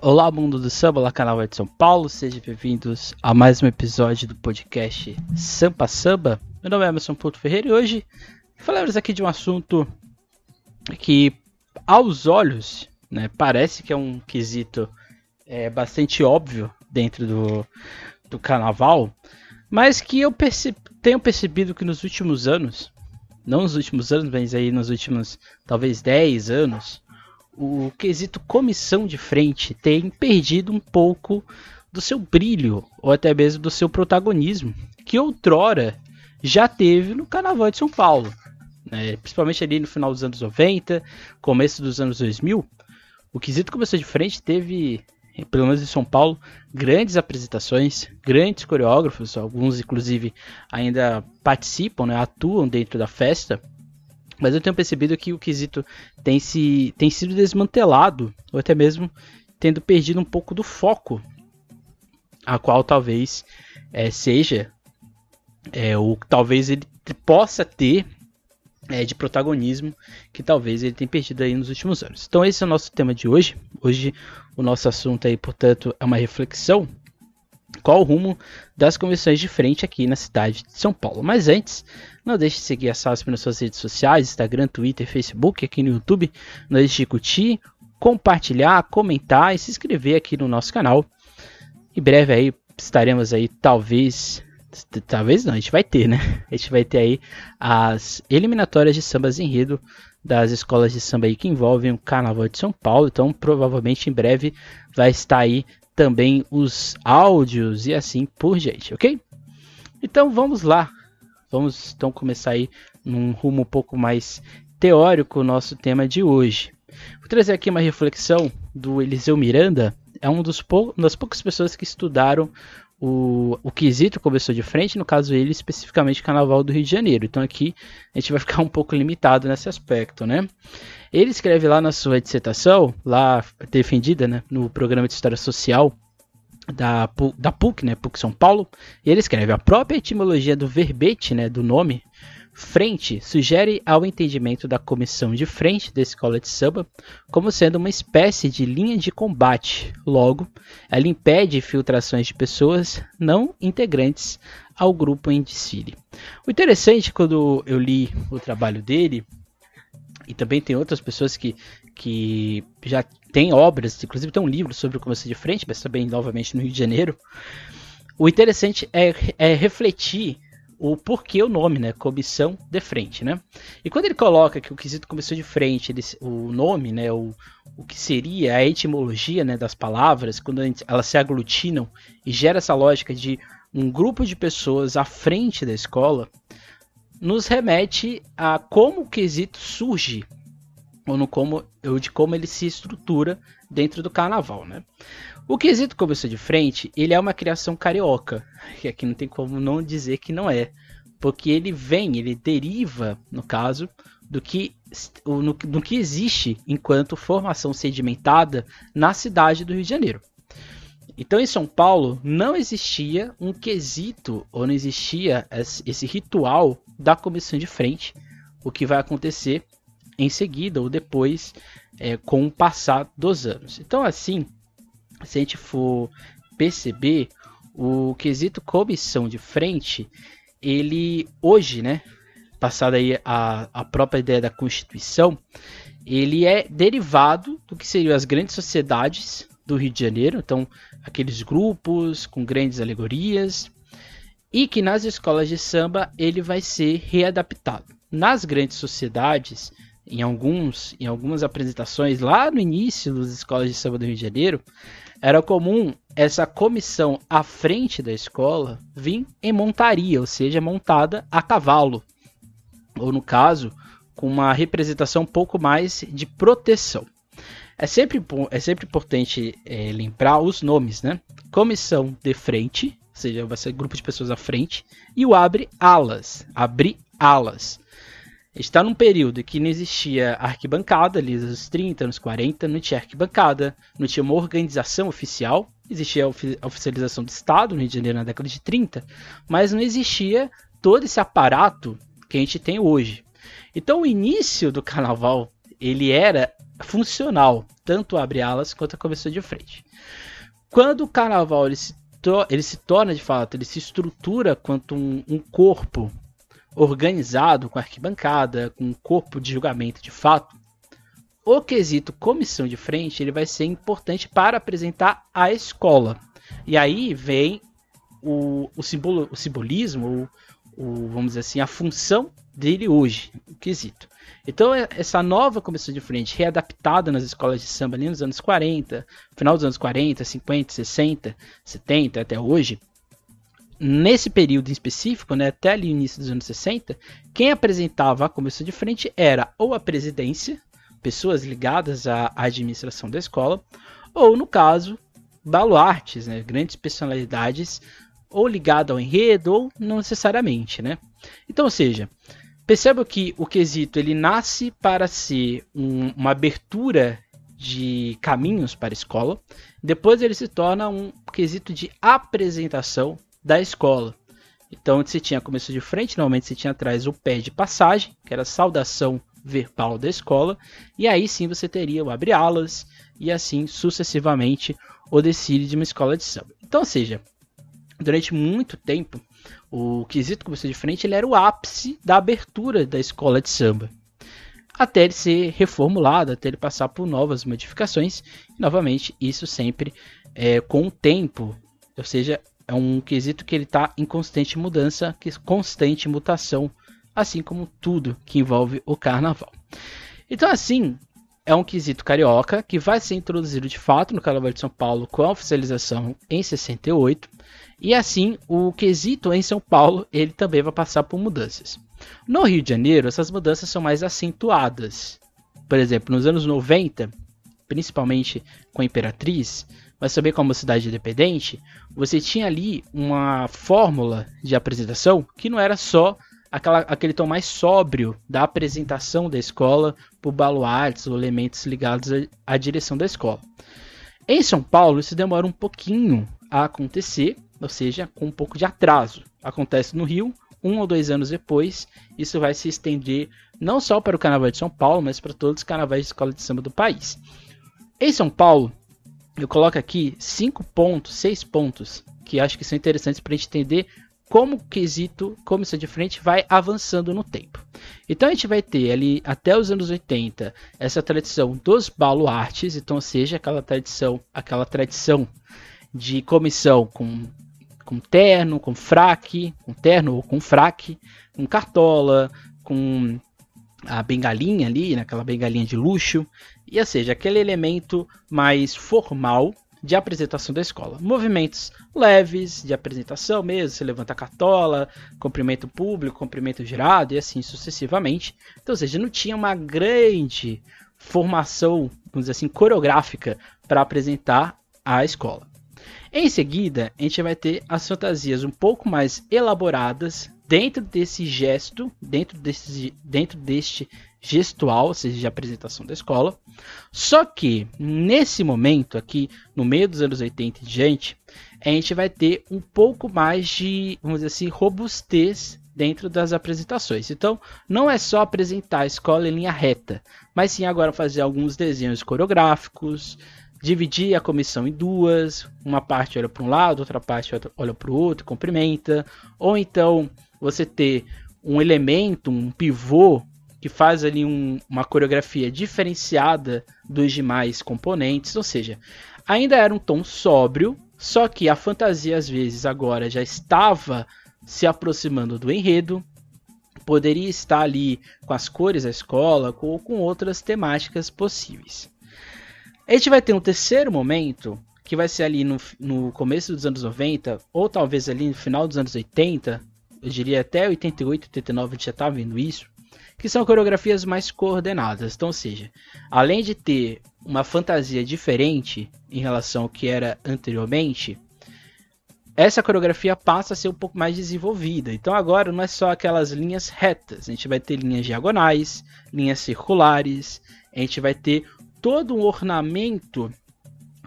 Olá, mundo do samba, olá, canal de São Paulo, sejam bem-vindos a mais um episódio do podcast Sampa Samba. Meu nome é Emerson Porto Ferreira e hoje falaremos aqui de um assunto que, aos olhos, né, parece que é um quesito é, bastante óbvio dentro do, do carnaval, mas que eu perce tenho percebido que nos últimos anos, não nos últimos anos, mas aí nos últimos talvez 10 anos, o quesito comissão de frente tem perdido um pouco do seu brilho, ou até mesmo do seu protagonismo, que outrora já teve no Carnaval de São Paulo. Né? Principalmente ali no final dos anos 90, começo dos anos 2000, o quesito comissão de frente teve, pelo menos em São Paulo, grandes apresentações, grandes coreógrafos, alguns inclusive ainda participam, né? atuam dentro da festa. Mas eu tenho percebido que o quesito tem, se, tem sido desmantelado, ou até mesmo tendo perdido um pouco do foco, a qual talvez é, seja, é, ou talvez ele possa ter é, de protagonismo que talvez ele tenha perdido aí nos últimos anos. Então esse é o nosso tema de hoje. Hoje o nosso assunto aí, portanto, é uma reflexão qual o rumo das comissões de frente aqui na cidade de São Paulo. Mas antes, não deixe de seguir a SASP nas suas redes sociais, Instagram, Twitter, Facebook, aqui no YouTube. Não deixe de curtir, compartilhar, comentar e se inscrever aqui no nosso canal. Em breve aí estaremos aí, talvez, talvez não, a gente vai ter, né? A gente vai ter aí as eliminatórias de sambas enredo das escolas de samba aí que envolvem o Carnaval de São Paulo. Então, provavelmente em breve vai estar aí também os áudios e assim por diante, ok? Então vamos lá, vamos então começar aí num rumo um pouco mais teórico o nosso tema de hoje. Vou trazer aqui uma reflexão do Eliseu Miranda, é um dos pou das poucas pessoas que estudaram o, o quesito começou de frente, no caso ele especificamente Carnaval do Rio de Janeiro. Então aqui a gente vai ficar um pouco limitado nesse aspecto, né? Ele escreve lá na sua dissertação, lá defendida né, no programa de História Social da, da PUC, né, PUC São Paulo, ele escreve a própria etimologia do verbete, né, do nome, frente, sugere ao entendimento da comissão de frente da escola de samba como sendo uma espécie de linha de combate. Logo, ela impede filtrações de pessoas não integrantes ao grupo em desfile. O interessante quando eu li o trabalho dele e também tem outras pessoas que, que já têm obras, inclusive tem um livro sobre o começo de frente, mas também novamente no Rio de Janeiro. O interessante é, é refletir o porquê o nome, né? Comissão de frente, né? E quando ele coloca que o quesito começou de frente, ele, o nome, né? O, o que seria a etimologia né, das palavras, quando elas se aglutinam e gera essa lógica de um grupo de pessoas à frente da escola, nos remete a como o quesito surge ou no como ou de como ele se estrutura dentro do carnaval, né? O quesito começou de frente, ele é uma criação carioca, que aqui não tem como não dizer que não é, porque ele vem, ele deriva, no caso, do que no, do que existe enquanto formação sedimentada na cidade do Rio de Janeiro. Então, em São Paulo, não existia um quesito, ou não existia esse ritual da comissão de frente, o que vai acontecer em seguida ou depois é, com o passar dos anos. Então, assim, se a gente for perceber, o quesito comissão de frente, ele hoje, né, passada aí a, a própria ideia da Constituição, ele é derivado do que seriam as grandes sociedades do Rio de Janeiro, então aqueles grupos com grandes alegorias, e que nas escolas de samba ele vai ser readaptado. Nas grandes sociedades, em alguns, em algumas apresentações lá no início das escolas de samba do Rio de Janeiro, era comum essa comissão à frente da escola vir em montaria, ou seja, montada a cavalo, ou no caso, com uma representação um pouco mais de proteção. É sempre, é sempre importante é, lembrar os nomes, né? Comissão de frente, ou seja, vai ser grupo de pessoas à frente, e o abre alas, abrir alas. Está num período que não existia arquibancada, ali nos 30, anos 40, não tinha arquibancada, não tinha uma organização oficial, existia a oficialização do Estado no Rio de Janeiro na década de 30, mas não existia todo esse aparato que a gente tem hoje. Então o início do carnaval ele era funcional, tanto abre alas quanto a começou de frente. Quando o carnaval ele se, ele se torna de fato, ele se estrutura quanto um, um corpo organizado, com arquibancada, com corpo de julgamento de fato, o quesito comissão de frente ele vai ser importante para apresentar a escola. E aí vem o, o, simbolo, o simbolismo, o, o, vamos dizer assim, a função dele hoje, o quesito. Então, é, essa nova comissão de frente, readaptada nas escolas de samba ali nos anos 40, final dos anos 40, 50, 60, 70 até hoje, nesse período em específico, né, até ali início dos anos 60, quem apresentava a comissão de frente era ou a presidência, pessoas ligadas à administração da escola, ou no caso, baluartes, né, grandes personalidades, ou ligado ao enredo, ou não necessariamente, né? Então, ou seja, perceba que o quesito ele nasce para ser um, uma abertura de caminhos para a escola, depois ele se torna um quesito de apresentação da escola. Então, você tinha começo de frente, normalmente você tinha atrás o pé de passagem, que era a saudação verbal da escola, e aí sim você teria o abre-alas, e assim sucessivamente o desfile de uma escola de samba. Então, ou seja, durante muito tempo, o quesito começou de frente ele era o ápice da abertura da escola de samba. Até ele ser reformulado, até ele passar por novas modificações, e novamente isso sempre é, com o tempo, ou seja, é um quesito que ele está em constante mudança, constante mutação, assim como tudo que envolve o carnaval. Então, assim, é um quesito carioca que vai ser introduzido de fato no Carnaval de São Paulo com a oficialização em 68. E assim, o quesito em São Paulo, ele também vai passar por mudanças. No Rio de Janeiro, essas mudanças são mais acentuadas. Por exemplo, nos anos 90, principalmente com a Imperatriz, mas também como cidade independente, você tinha ali uma fórmula de apresentação que não era só aquela, aquele tom mais sóbrio da apresentação da escola por baluartes ou elementos ligados à, à direção da escola. Em São Paulo, isso demora um pouquinho a acontecer, ou seja, com um pouco de atraso. Acontece no Rio, um ou dois anos depois, isso vai se estender não só para o Carnaval de São Paulo, mas para todos os carnavais de escola de samba do país. Em São Paulo, eu coloco aqui cinco pontos, seis pontos, que acho que são interessantes para a gente entender como o quesito comissão de frente vai avançando no tempo. Então a gente vai ter ali até os anos 80 essa tradição dos baluartes, então ou seja, aquela tradição, aquela tradição de comissão com com terno, com fraque, com terno ou com fraque, com cartola, com a bengalinha ali, naquela bengalinha de luxo, e ou seja, aquele elemento mais formal de apresentação da escola. Movimentos leves de apresentação mesmo, se levanta a cartola, cumprimento público, cumprimento girado e assim sucessivamente. Então, ou seja, não tinha uma grande formação, vamos dizer assim, coreográfica para apresentar a escola. Em seguida, a gente vai ter as fantasias um pouco mais elaboradas dentro desse gesto, dentro desse, dentro deste gestual, ou seja, de apresentação da escola. Só que nesse momento aqui, no meio dos anos 80 e diante, a gente vai ter um pouco mais de, vamos dizer assim, robustez dentro das apresentações. Então, não é só apresentar a escola em linha reta, mas sim agora fazer alguns desenhos coreográficos, dividir a comissão em duas, uma parte olha para um lado, outra parte olha para o outro, cumprimenta, ou então você ter um elemento, um pivô que faz ali um, uma coreografia diferenciada dos demais componentes, ou seja, ainda era um tom sóbrio, só que a fantasia às vezes agora já estava se aproximando do enredo, poderia estar ali com as cores da escola ou com outras temáticas possíveis. A gente vai ter um terceiro momento, que vai ser ali no, no começo dos anos 90, ou talvez ali no final dos anos 80, eu diria até 88, 89 a gente já estava vendo isso, que são coreografias mais coordenadas. Então, ou seja, além de ter uma fantasia diferente em relação ao que era anteriormente, essa coreografia passa a ser um pouco mais desenvolvida. Então agora não é só aquelas linhas retas, a gente vai ter linhas diagonais, linhas circulares, a gente vai ter todo um ornamento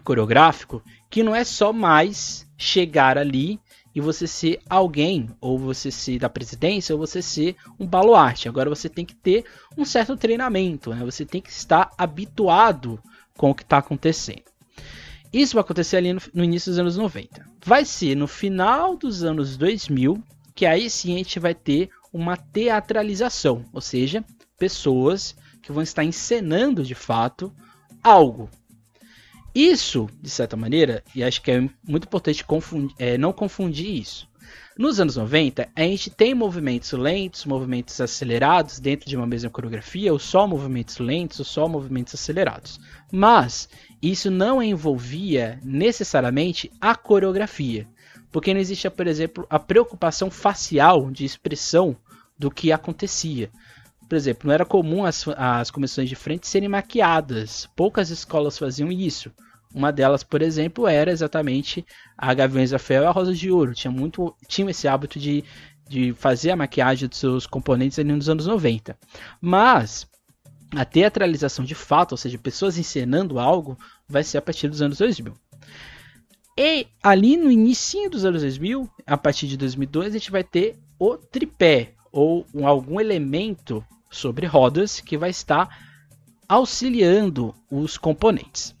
coreográfico que não é só mais chegar ali e você ser alguém, ou você ser da presidência, ou você ser um baluarte. Agora você tem que ter um certo treinamento, né? Você tem que estar habituado com o que está acontecendo. Isso vai acontecer ali no, no, início dos anos 90. Vai ser no final dos anos 2000 que aí sim a gente vai ter uma teatralização, ou seja, pessoas que vão estar encenando de fato algo. Isso, de certa maneira, e acho que é muito importante confundir, é, não confundir isso. Nos anos 90, a gente tem movimentos lentos, movimentos acelerados dentro de uma mesma coreografia, ou só movimentos lentos, ou só movimentos acelerados. Mas isso não envolvia necessariamente a coreografia, porque não existia, por exemplo, a preocupação facial de expressão do que acontecia. Por exemplo, não era comum as, as comissões de frente serem maquiadas. Poucas escolas faziam isso. Uma delas, por exemplo, era exatamente a Gaviões da Fé e a Rosa de Ouro. Tinha muito, tinha esse hábito de, de fazer a maquiagem dos seus componentes ali nos anos 90. Mas a teatralização de fato, ou seja, pessoas encenando algo, vai ser a partir dos anos 2000. E ali no início dos anos 2000, a partir de 2002, a gente vai ter o tripé, ou algum elemento sobre rodas que vai estar auxiliando os componentes.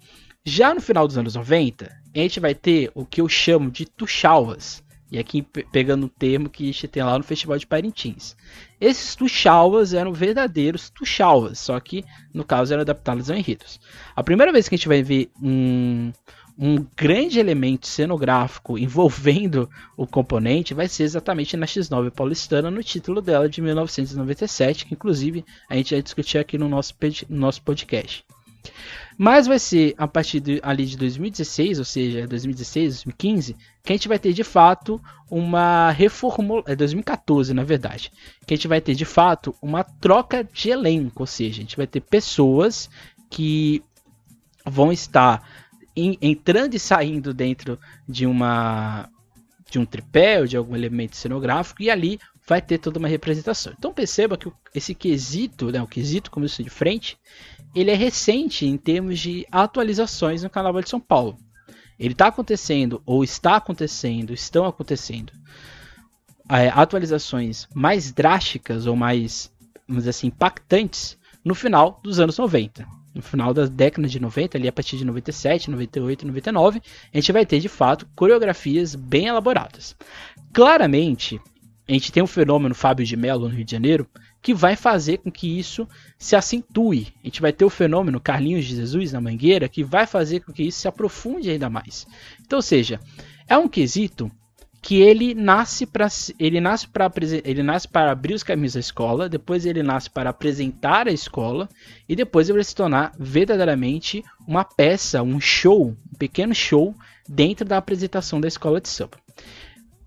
Já no final dos anos 90, a gente vai ter o que eu chamo de tuchalvas. E aqui pegando o termo que a gente tem lá no Festival de Parintins. Esses tuchalvas eram verdadeiros tuchalvas, só que no caso eram adaptados a enredos. A primeira vez que a gente vai ver um, um grande elemento cenográfico envolvendo o componente vai ser exatamente na X9 paulistana, no título dela de 1997, que inclusive a gente vai discutir aqui no nosso, no nosso podcast. Mas vai ser a partir de, ali de 2016, ou seja, 2016, 2015, que a gente vai ter de fato uma reformulação. É 2014, na verdade. Que a gente vai ter de fato uma troca de elenco, ou seja, a gente vai ter pessoas que vão estar entrando e saindo dentro de uma de um tripé ou de algum elemento cenográfico e ali vai ter toda uma representação. Então perceba que esse quesito, né, o quesito começou de frente, ele é recente em termos de atualizações no Carnaval de São Paulo. Ele está acontecendo, ou está acontecendo, estão acontecendo é, atualizações mais drásticas ou mais, vamos dizer assim, impactantes no final dos anos 90 no final da década de 90, ali a partir de 97, 98, 99, a gente vai ter de fato coreografias bem elaboradas. Claramente, a gente tem um fenômeno Fábio de Mello no Rio de Janeiro que vai fazer com que isso se acentue. A gente vai ter o fenômeno Carlinhos de Jesus na Mangueira que vai fazer com que isso se aprofunde ainda mais. Então, ou seja, é um quesito que ele nasce para ele nasce para ele nasce para abrir os caminhos da escola, depois ele nasce para apresentar a escola e depois ele vai se tornar verdadeiramente uma peça, um show, um pequeno show dentro da apresentação da escola de samba.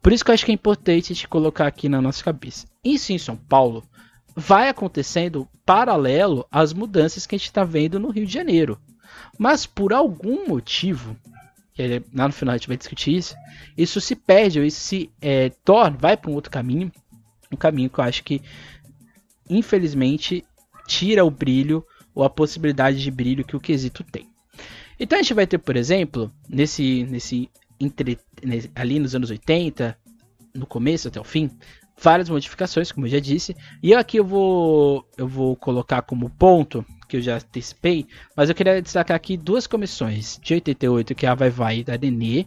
Por isso que eu acho que é importante a gente colocar aqui na nossa cabeça. Isso em São Paulo vai acontecendo paralelo às mudanças que a gente está vendo no Rio de Janeiro. Mas por algum motivo, que lá no final a gente vai discutir isso, isso se perde, ou isso se é, torna, vai para um outro caminho, um caminho que eu acho que, infelizmente, tira o brilho ou a possibilidade de brilho que o quesito tem. Então a gente vai ter, por exemplo, nesse, nesse, entre, ali nos anos 80, no começo até o fim, várias modificações, como eu já disse, e aqui eu vou eu vou colocar como ponto que eu já antecipei, mas eu queria destacar aqui duas comissões de 88, que é a Vai Vai da Nenê.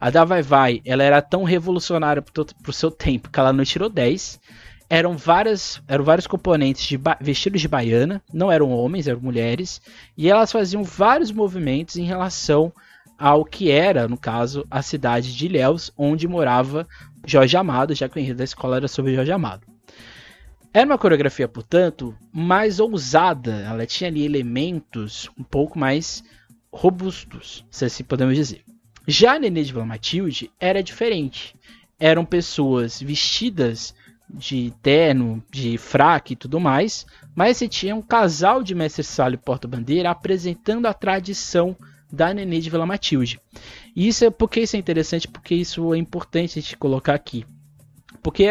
A da Vai Vai, ela era tão revolucionária pro, pro seu tempo que ela não tirou 10. Eram, várias, eram vários componentes de vestidos de baiana, não eram homens, eram mulheres, e elas faziam vários movimentos em relação ao que era, no caso, a cidade de Ilhéus, onde morava Jorge Amado, já que o enredo da escola era sobre Jorge Amado. Era uma coreografia, portanto, mais ousada. Ela tinha ali elementos um pouco mais robustos, se assim podemos dizer. Já a Nenê de Vila Matilde era diferente. Eram pessoas vestidas de terno, de fraque e tudo mais, mas você tinha um casal de mestre sala e porta-bandeira apresentando a tradição da Nenê de Vila Matilde. E isso é porque isso é interessante, porque isso é importante a gente colocar aqui. Porque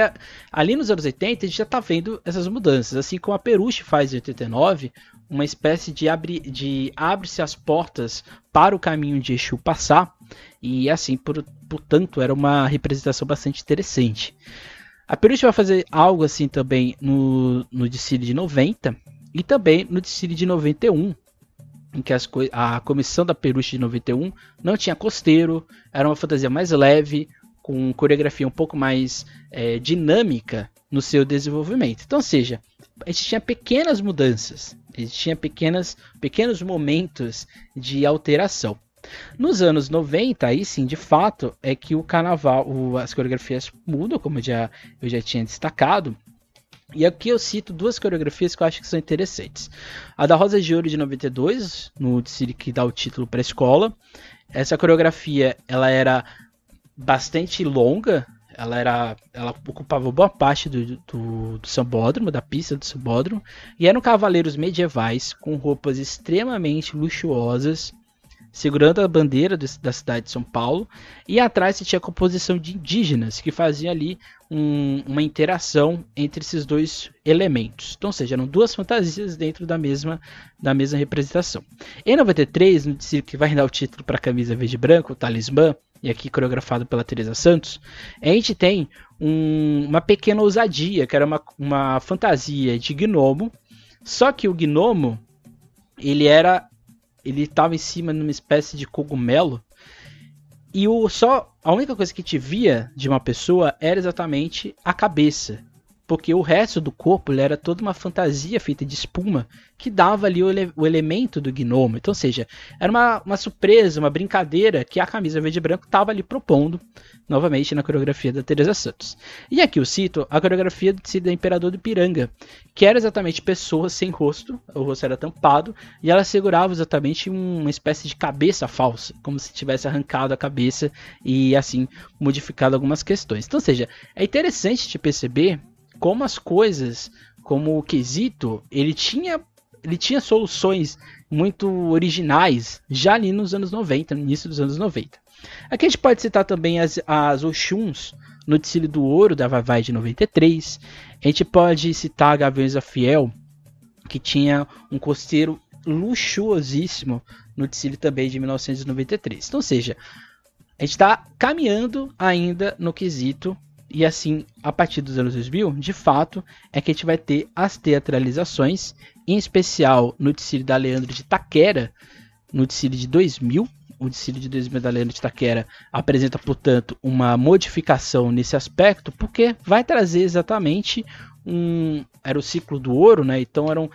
ali nos anos 80 a gente já está vendo essas mudanças. Assim como a Peruche faz em 89, uma espécie de, abre, de abre-se as portas para o caminho de Exu passar. e assim, por, portanto, era uma representação bastante interessante. A Peruche vai fazer algo assim também no, no desfile de 90 e também no desfile de 91, em que a comissão da Peruche de 91 não tinha costeiro, era uma fantasia mais leve, com coreografia um pouco mais é, dinâmica no seu desenvolvimento. Então, seja, tinha pequenas mudanças, tinha pequenas, pequenos momentos de alteração. Nos anos 90, aí sim, de fato, é que o carnaval, o, as coreografias mudam, como já, eu já tinha destacado. E aqui eu cito duas coreografias que eu acho que são interessantes. A da Rosa de Ouro de 92, no desfile que dá o título para a escola. Essa coreografia ela era bastante longa, ela era ela ocupava boa parte do, do, do sambódromo, da pista do sambódromo, e eram cavaleiros medievais com roupas extremamente luxuosas, segurando a bandeira da cidade de São Paulo, e atrás se tinha a composição de indígenas que faziam ali um, uma interação entre esses dois elementos. Então, ou seja, eram duas fantasias dentro da mesma, da mesma representação. Em 93, no desfile que vai dar o título para a camisa verde e branco, o talismã, e aqui coreografado pela Teresa Santos, a gente tem um, uma pequena ousadia, que era uma, uma fantasia de gnomo, só que o gnomo ele era ele estava em cima de uma espécie de cogumelo. E o só a única coisa que te via de uma pessoa era exatamente a cabeça porque o resto do corpo era toda uma fantasia feita de espuma que dava ali o, ele o elemento do gnomo. Então, ou seja, era uma, uma surpresa, uma brincadeira que a camisa verde e branco estava ali propondo, novamente na coreografia da Teresa Santos. E aqui eu cito a coreografia do Imperador do Piranga, que era exatamente pessoas sem rosto, o rosto era tampado, e ela segurava exatamente uma espécie de cabeça falsa, como se tivesse arrancado a cabeça e assim modificado algumas questões. Então, ou seja, é interessante te perceber como as coisas, como o quesito, ele tinha, ele tinha soluções muito originais já ali nos anos 90, no início dos anos 90. Aqui a gente pode citar também as, as Oxuns no Desfile do Ouro da Vai de 93. A gente pode citar a Gaviões a Fiel, que tinha um costeiro luxuosíssimo no desfile também de 1993. Então, ou seja, a gente está caminhando ainda no quesito e assim, a partir dos anos 2000, de fato, é que a gente vai ter as teatralizações, em especial no desfile da Leandro de Taquera, no desfile de 2000. O desfile de 2000 da Leandro de Taquera apresenta, portanto, uma modificação nesse aspecto, porque vai trazer exatamente um. Era o ciclo do ouro, né? Então eram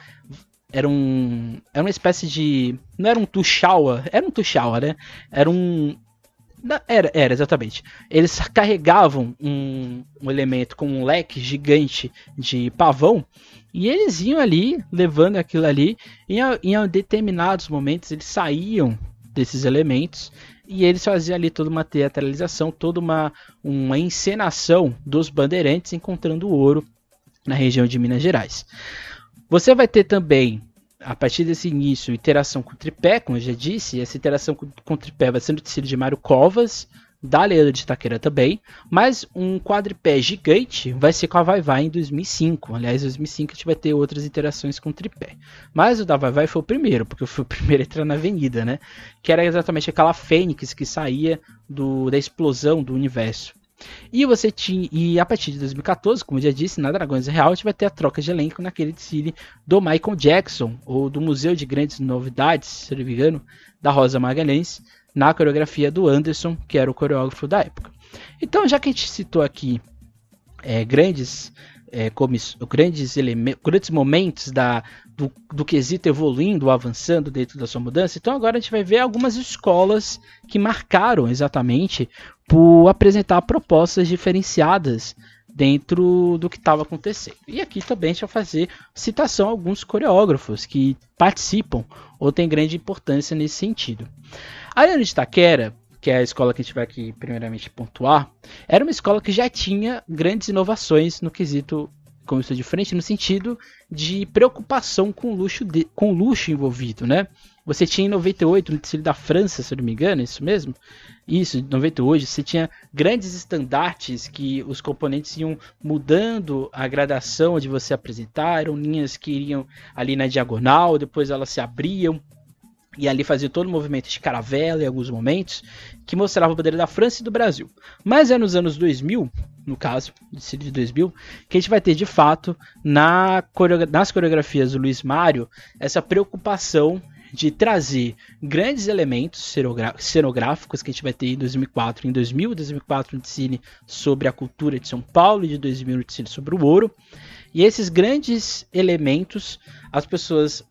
era um era uma espécie de não era um tuxaua, era um tuxaua, né? Era um era, era, exatamente. Eles carregavam um, um elemento com um leque gigante de pavão e eles iam ali, levando aquilo ali, e em, em determinados momentos eles saíam desses elementos e eles faziam ali toda uma teatralização, toda uma, uma encenação dos bandeirantes encontrando ouro na região de Minas Gerais. Você vai ter também a partir desse início, interação com o tripé, como eu já disse, essa interação com, o tripé vai sendo tecido de Mário Covas, da Leandro de Itaquera também, mas um quadripé gigante vai ser com a Vai Vai em 2005. Aliás, em 2005 a gente vai ter outras interações com o tripé. Mas o da Vai Vai foi o primeiro, porque foi o primeiro a entrar na avenida, né? Que era exatamente aquela fênix que saía do, da explosão do universo. E você tinha. E a partir de 2014, como eu já disse, na Dragões Real, a gente vai ter a troca de elenco naquele desfile do Michael Jackson, ou do Museu de Grandes Novidades, se não me engano, da Rosa Magalhães, na coreografia do Anderson, que era o coreógrafo da época. Então, já que a gente citou aqui é, grandes é, grandes, grandes momentos da, do, do quesito evoluindo, avançando dentro da sua mudança. Então agora a gente vai ver algumas escolas que marcaram exatamente por apresentar propostas diferenciadas dentro do que estava acontecendo. E aqui também a gente vai fazer citação a alguns coreógrafos que participam ou têm grande importância nesse sentido. A Ana de Taquera que é a escola que a gente vai aqui primeiramente pontuar, era uma escola que já tinha grandes inovações no quesito como isso de frente, no sentido de preocupação com o luxo, de, com o luxo envolvido, né? Você tinha em 98, no desfile da França, se eu não me engano, é isso mesmo? Isso, em 98, você tinha grandes estandartes que os componentes iam mudando a gradação de você apresentar, eram linhas que iriam ali na diagonal, depois elas se abriam, e ali fazia todo o movimento de caravela em alguns momentos, que mostrava o poder da França e do Brasil. Mas é nos anos 2000, no caso, de 2000, que a gente vai ter de fato na, nas coreografias do Luiz Mário essa preocupação de trazer grandes elementos cenográficos que a gente vai ter em 2004 em 2000, 2004 no Cine sobre a cultura de São Paulo e de 2000 no Cine sobre o ouro. E esses grandes elementos as pessoas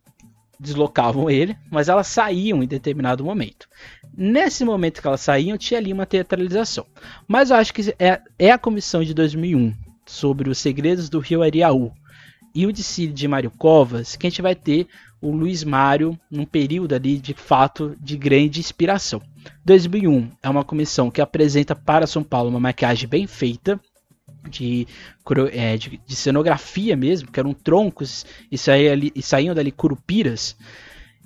deslocavam ele, mas elas saíam em determinado momento. Nesse momento que elas saíam, tinha ali uma teatralização. Mas eu acho que é, é a comissão de 2001 sobre os segredos do Rio Ariaú e o desfile de Mário Covas que a gente vai ter o Luiz Mário num período ali de fato de grande inspiração. 2001 é uma comissão que apresenta para São Paulo uma maquiagem bem feita, de, é, de, de, cenografia mesmo, que eram troncos e, saía ali, e saíam dali curupiras.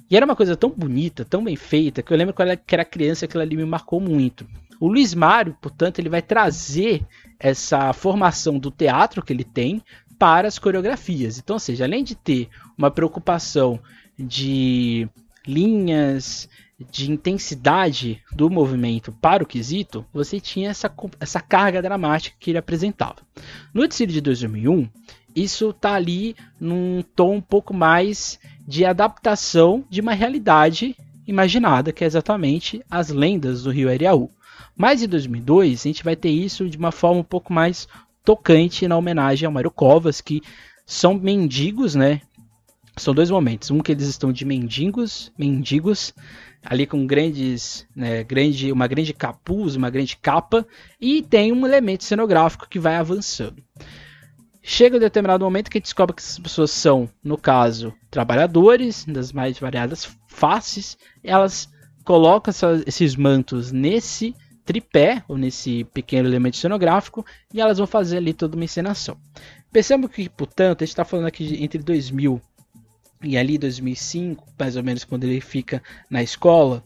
E era uma coisa tão bonita, tão bem feita, que eu lembro quando eu era criança, aquilo ali me marcou muito. O Luiz Mário, portanto, ele vai trazer essa formação do teatro que ele tem para as coreografias. Então, ou seja, além de ter uma preocupação de linhas, de intensidade do movimento para o quesito, você tinha essa, essa carga dramática que ele apresentava. No desfile de 2001, isso está ali num tom um pouco mais de adaptação de uma realidade imaginada, que é exatamente as lendas do rio Ariaú. Mas em 2002, a gente vai ter isso de uma forma um pouco mais tocante na homenagem ao Mário Covas, que são mendigos, né? São dois momentos. Um que eles estão de mendigos, mendigos, ali com grandes, né, grande, uma grande capuz, uma grande capa, e tem um elemento cenográfico que vai avançando. Chega um determinado momento que descobre que essas pessoas são, no caso, trabalhadores das mais variadas faces, elas colocam essa, esses mantos nesse tripé, ou nesse pequeno elemento cenográfico, e elas vão fazer ali toda uma encenação. Percebam que, portanto, a gente está falando aqui entre 2000 e ali 2005, mais ou menos quando ele fica na escola,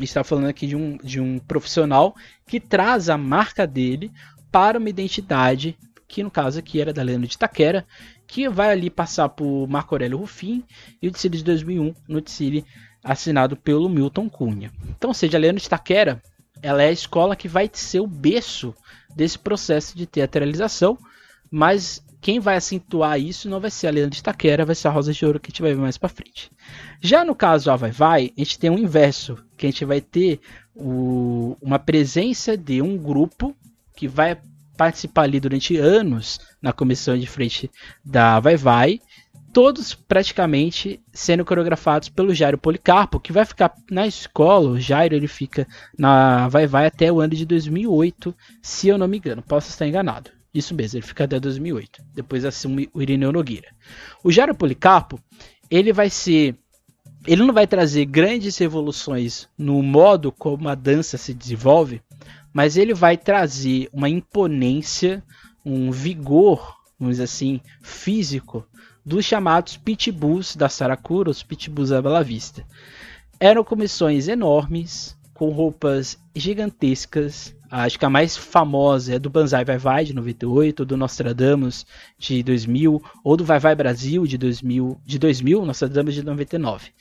está falando aqui de um, de um profissional que traz a marca dele para uma identidade, que no caso aqui era da Leandro de Taquera, que vai ali passar por Marco Aurélio Rufim e o Tsiri de 2001, no Tsiri assinado pelo Milton Cunha. Então, ou seja, a Leandro de Taquera, ela é a escola que vai ser o berço desse processo de teatralização, mas quem vai acentuar isso não vai ser a Leandro de Taquera, vai ser a Rosa de Ouro que a gente vai ver mais para frente. Já no caso A Vai Vai, a gente tem um inverso, que a gente vai ter o, uma presença de um grupo que vai participar ali durante anos na comissão de frente da Vai Vai, todos praticamente sendo coreografados pelo Jairo Policarpo, que vai ficar na escola, o Jairo ele fica na Vai Vai até o ano de 2008, se eu não me engano, posso estar enganado. Isso mesmo, ele fica até 2008. Depois assume o Irineu Nogueira. O Jairo Policarpo, ele vai ser. Ele não vai trazer grandes revoluções no modo como a dança se desenvolve, mas ele vai trazer uma imponência, um vigor, vamos dizer assim, físico dos chamados pitbulls da Saracura, os pitbulls da Bela Vista. Eram comissões enormes, com roupas gigantescas, Acho que a mais famosa é do Banzai Vai Vai de 98, do Nostradamus de 2000, ou do Vai Vai Brasil de 2000, de 2000, Nostradamus de 99.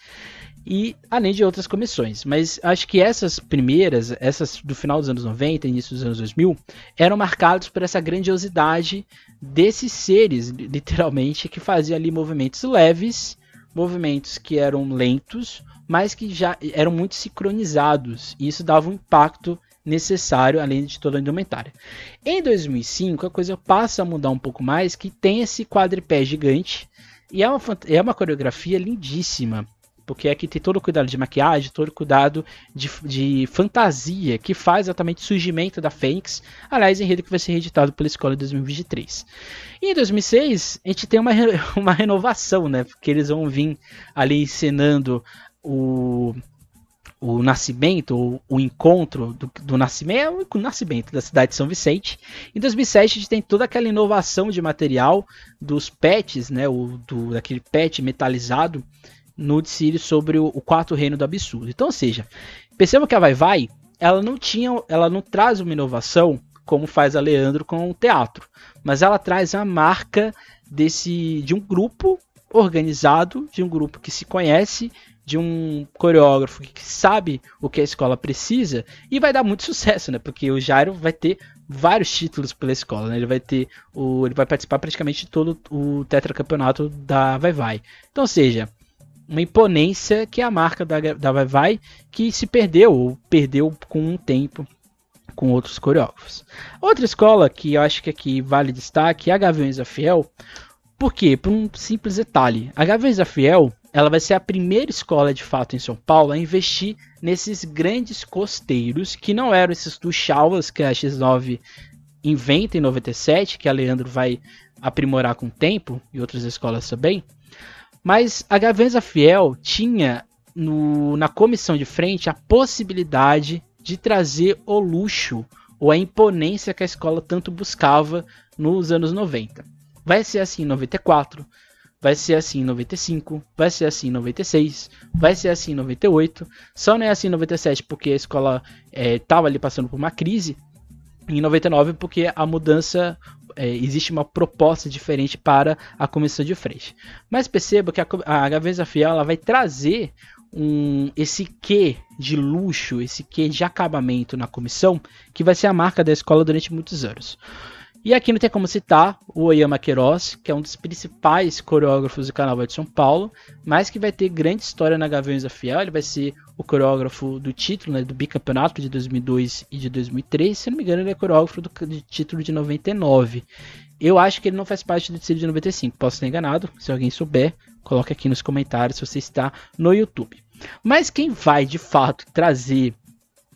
E além de outras comissões, mas acho que essas primeiras, essas do final dos anos 90, início dos anos 2000, eram marcadas por essa grandiosidade desses seres, literalmente, que faziam ali movimentos leves, movimentos que eram lentos, mas que já eram muito sincronizados. E isso dava um impacto necessário, além de toda a indumentária. Em 2005, a coisa passa a mudar um pouco mais, que tem esse quadripé gigante, e é uma, é uma coreografia lindíssima, porque aqui tem todo o cuidado de maquiagem, todo o cuidado de, de fantasia, que faz exatamente o surgimento da Fênix, aliás, enredo que vai ser reeditado pela escola em 2023. E em 2006, a gente tem uma, uma renovação, né, porque eles vão vir ali encenando o o nascimento, o encontro do, do nascimento, é o nascimento da cidade de São Vicente. Em 2007 a gente tem toda aquela inovação de material dos pets, né, o, do, daquele pet metalizado no desfile sobre o, o quarto reino do absurdo. Então, ou seja, perceba que a Vai Vai, ela não tinha, ela não traz uma inovação como faz a Leandro com o teatro, mas ela traz a marca desse de um grupo organizado, de um grupo que se conhece de um coreógrafo que sabe o que a escola precisa e vai dar muito sucesso, né? Porque o Jairo vai ter vários títulos pela escola, né? Ele vai ter o ele vai participar praticamente de todo o tetracampeonato da Vai Vai. Então, ou seja, uma imponência que é a marca da, da Vai Vai que se perdeu ou perdeu com um tempo com outros coreógrafos. Outra escola que eu acho que aqui vale destaque é a Gaviões da Fiel. Por quê? Por um simples detalhe. A Gaviões da Fiel ela vai ser a primeira escola de fato em São Paulo a investir nesses grandes costeiros que não eram esses tuchalas que a X9 inventa em 97, que a Leandro vai aprimorar com o tempo e outras escolas também. Mas a Gaviões da Fiel tinha no, na comissão de frente a possibilidade de trazer o luxo ou a imponência que a escola tanto buscava nos anos 90. Vai ser assim em 94, vai ser assim em 95, vai ser assim em 96, vai ser assim em 98. Só não é assim em 97 porque a escola estava é, ali passando por uma crise. Em 99 porque a mudança é, existe uma proposta diferente para a comissão de frente. Mas perceba que a, a Gaveza Fiel ela vai trazer um, esse quê de luxo, esse quê de acabamento na comissão, que vai ser a marca da escola durante muitos anos. E aqui não tem como citar o Oyama Queiroz, que é um dos principais coreógrafos do Carnaval de São Paulo, mas que vai ter grande história na Gaviões da Fiel. Ele vai ser o coreógrafo do título, né, do bicampeonato de 2002 e de 2003. Se não me engano, ele é coreógrafo do, título de 99. Eu acho que ele não faz parte do título de 95. Posso estar enganado. Se alguém souber, coloque aqui nos comentários se você está no YouTube. Mas quem vai de fato trazer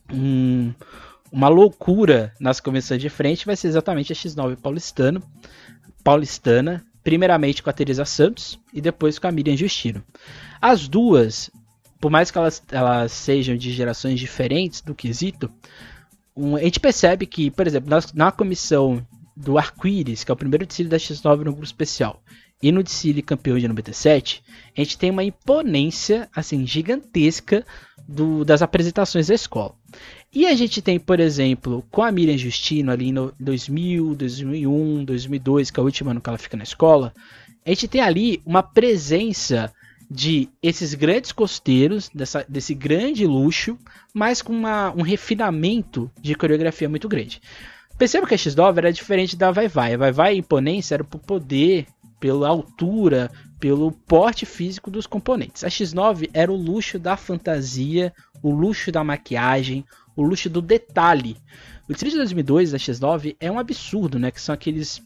um, uma loucura nas comissões de frente vai ser exatamente a X9 paulistano, paulistana, primeiramente com a Teresa Santos e depois com a Miriam Justino. As duas, por mais que elas, elas sejam de gerações diferentes do quesito, um, a gente percebe que, por exemplo, na, na comissão do Arco-Íris, que é o primeiro desfile da X9 no grupo especial, e no desfile campeão de 97, a gente tem uma imponência assim gigantesca do, das apresentações da escola. E a gente tem, por exemplo, com a Miriam Justino ali em 2000, 2001, 2002, que é o último ano que ela fica na escola, a gente tem ali uma presença de esses grandes costeiros, dessa, desse grande luxo, mas com uma, um refinamento de coreografia muito grande. Perceba que a X9 era diferente da Vai Vai. A Vai Vai a imponência era por poder pela altura, pelo porte físico dos componentes. A X9 era o luxo da fantasia, o luxo da maquiagem, o luxo do detalhe. O desfile de 2002 da X9 é um absurdo, né? Que são aqueles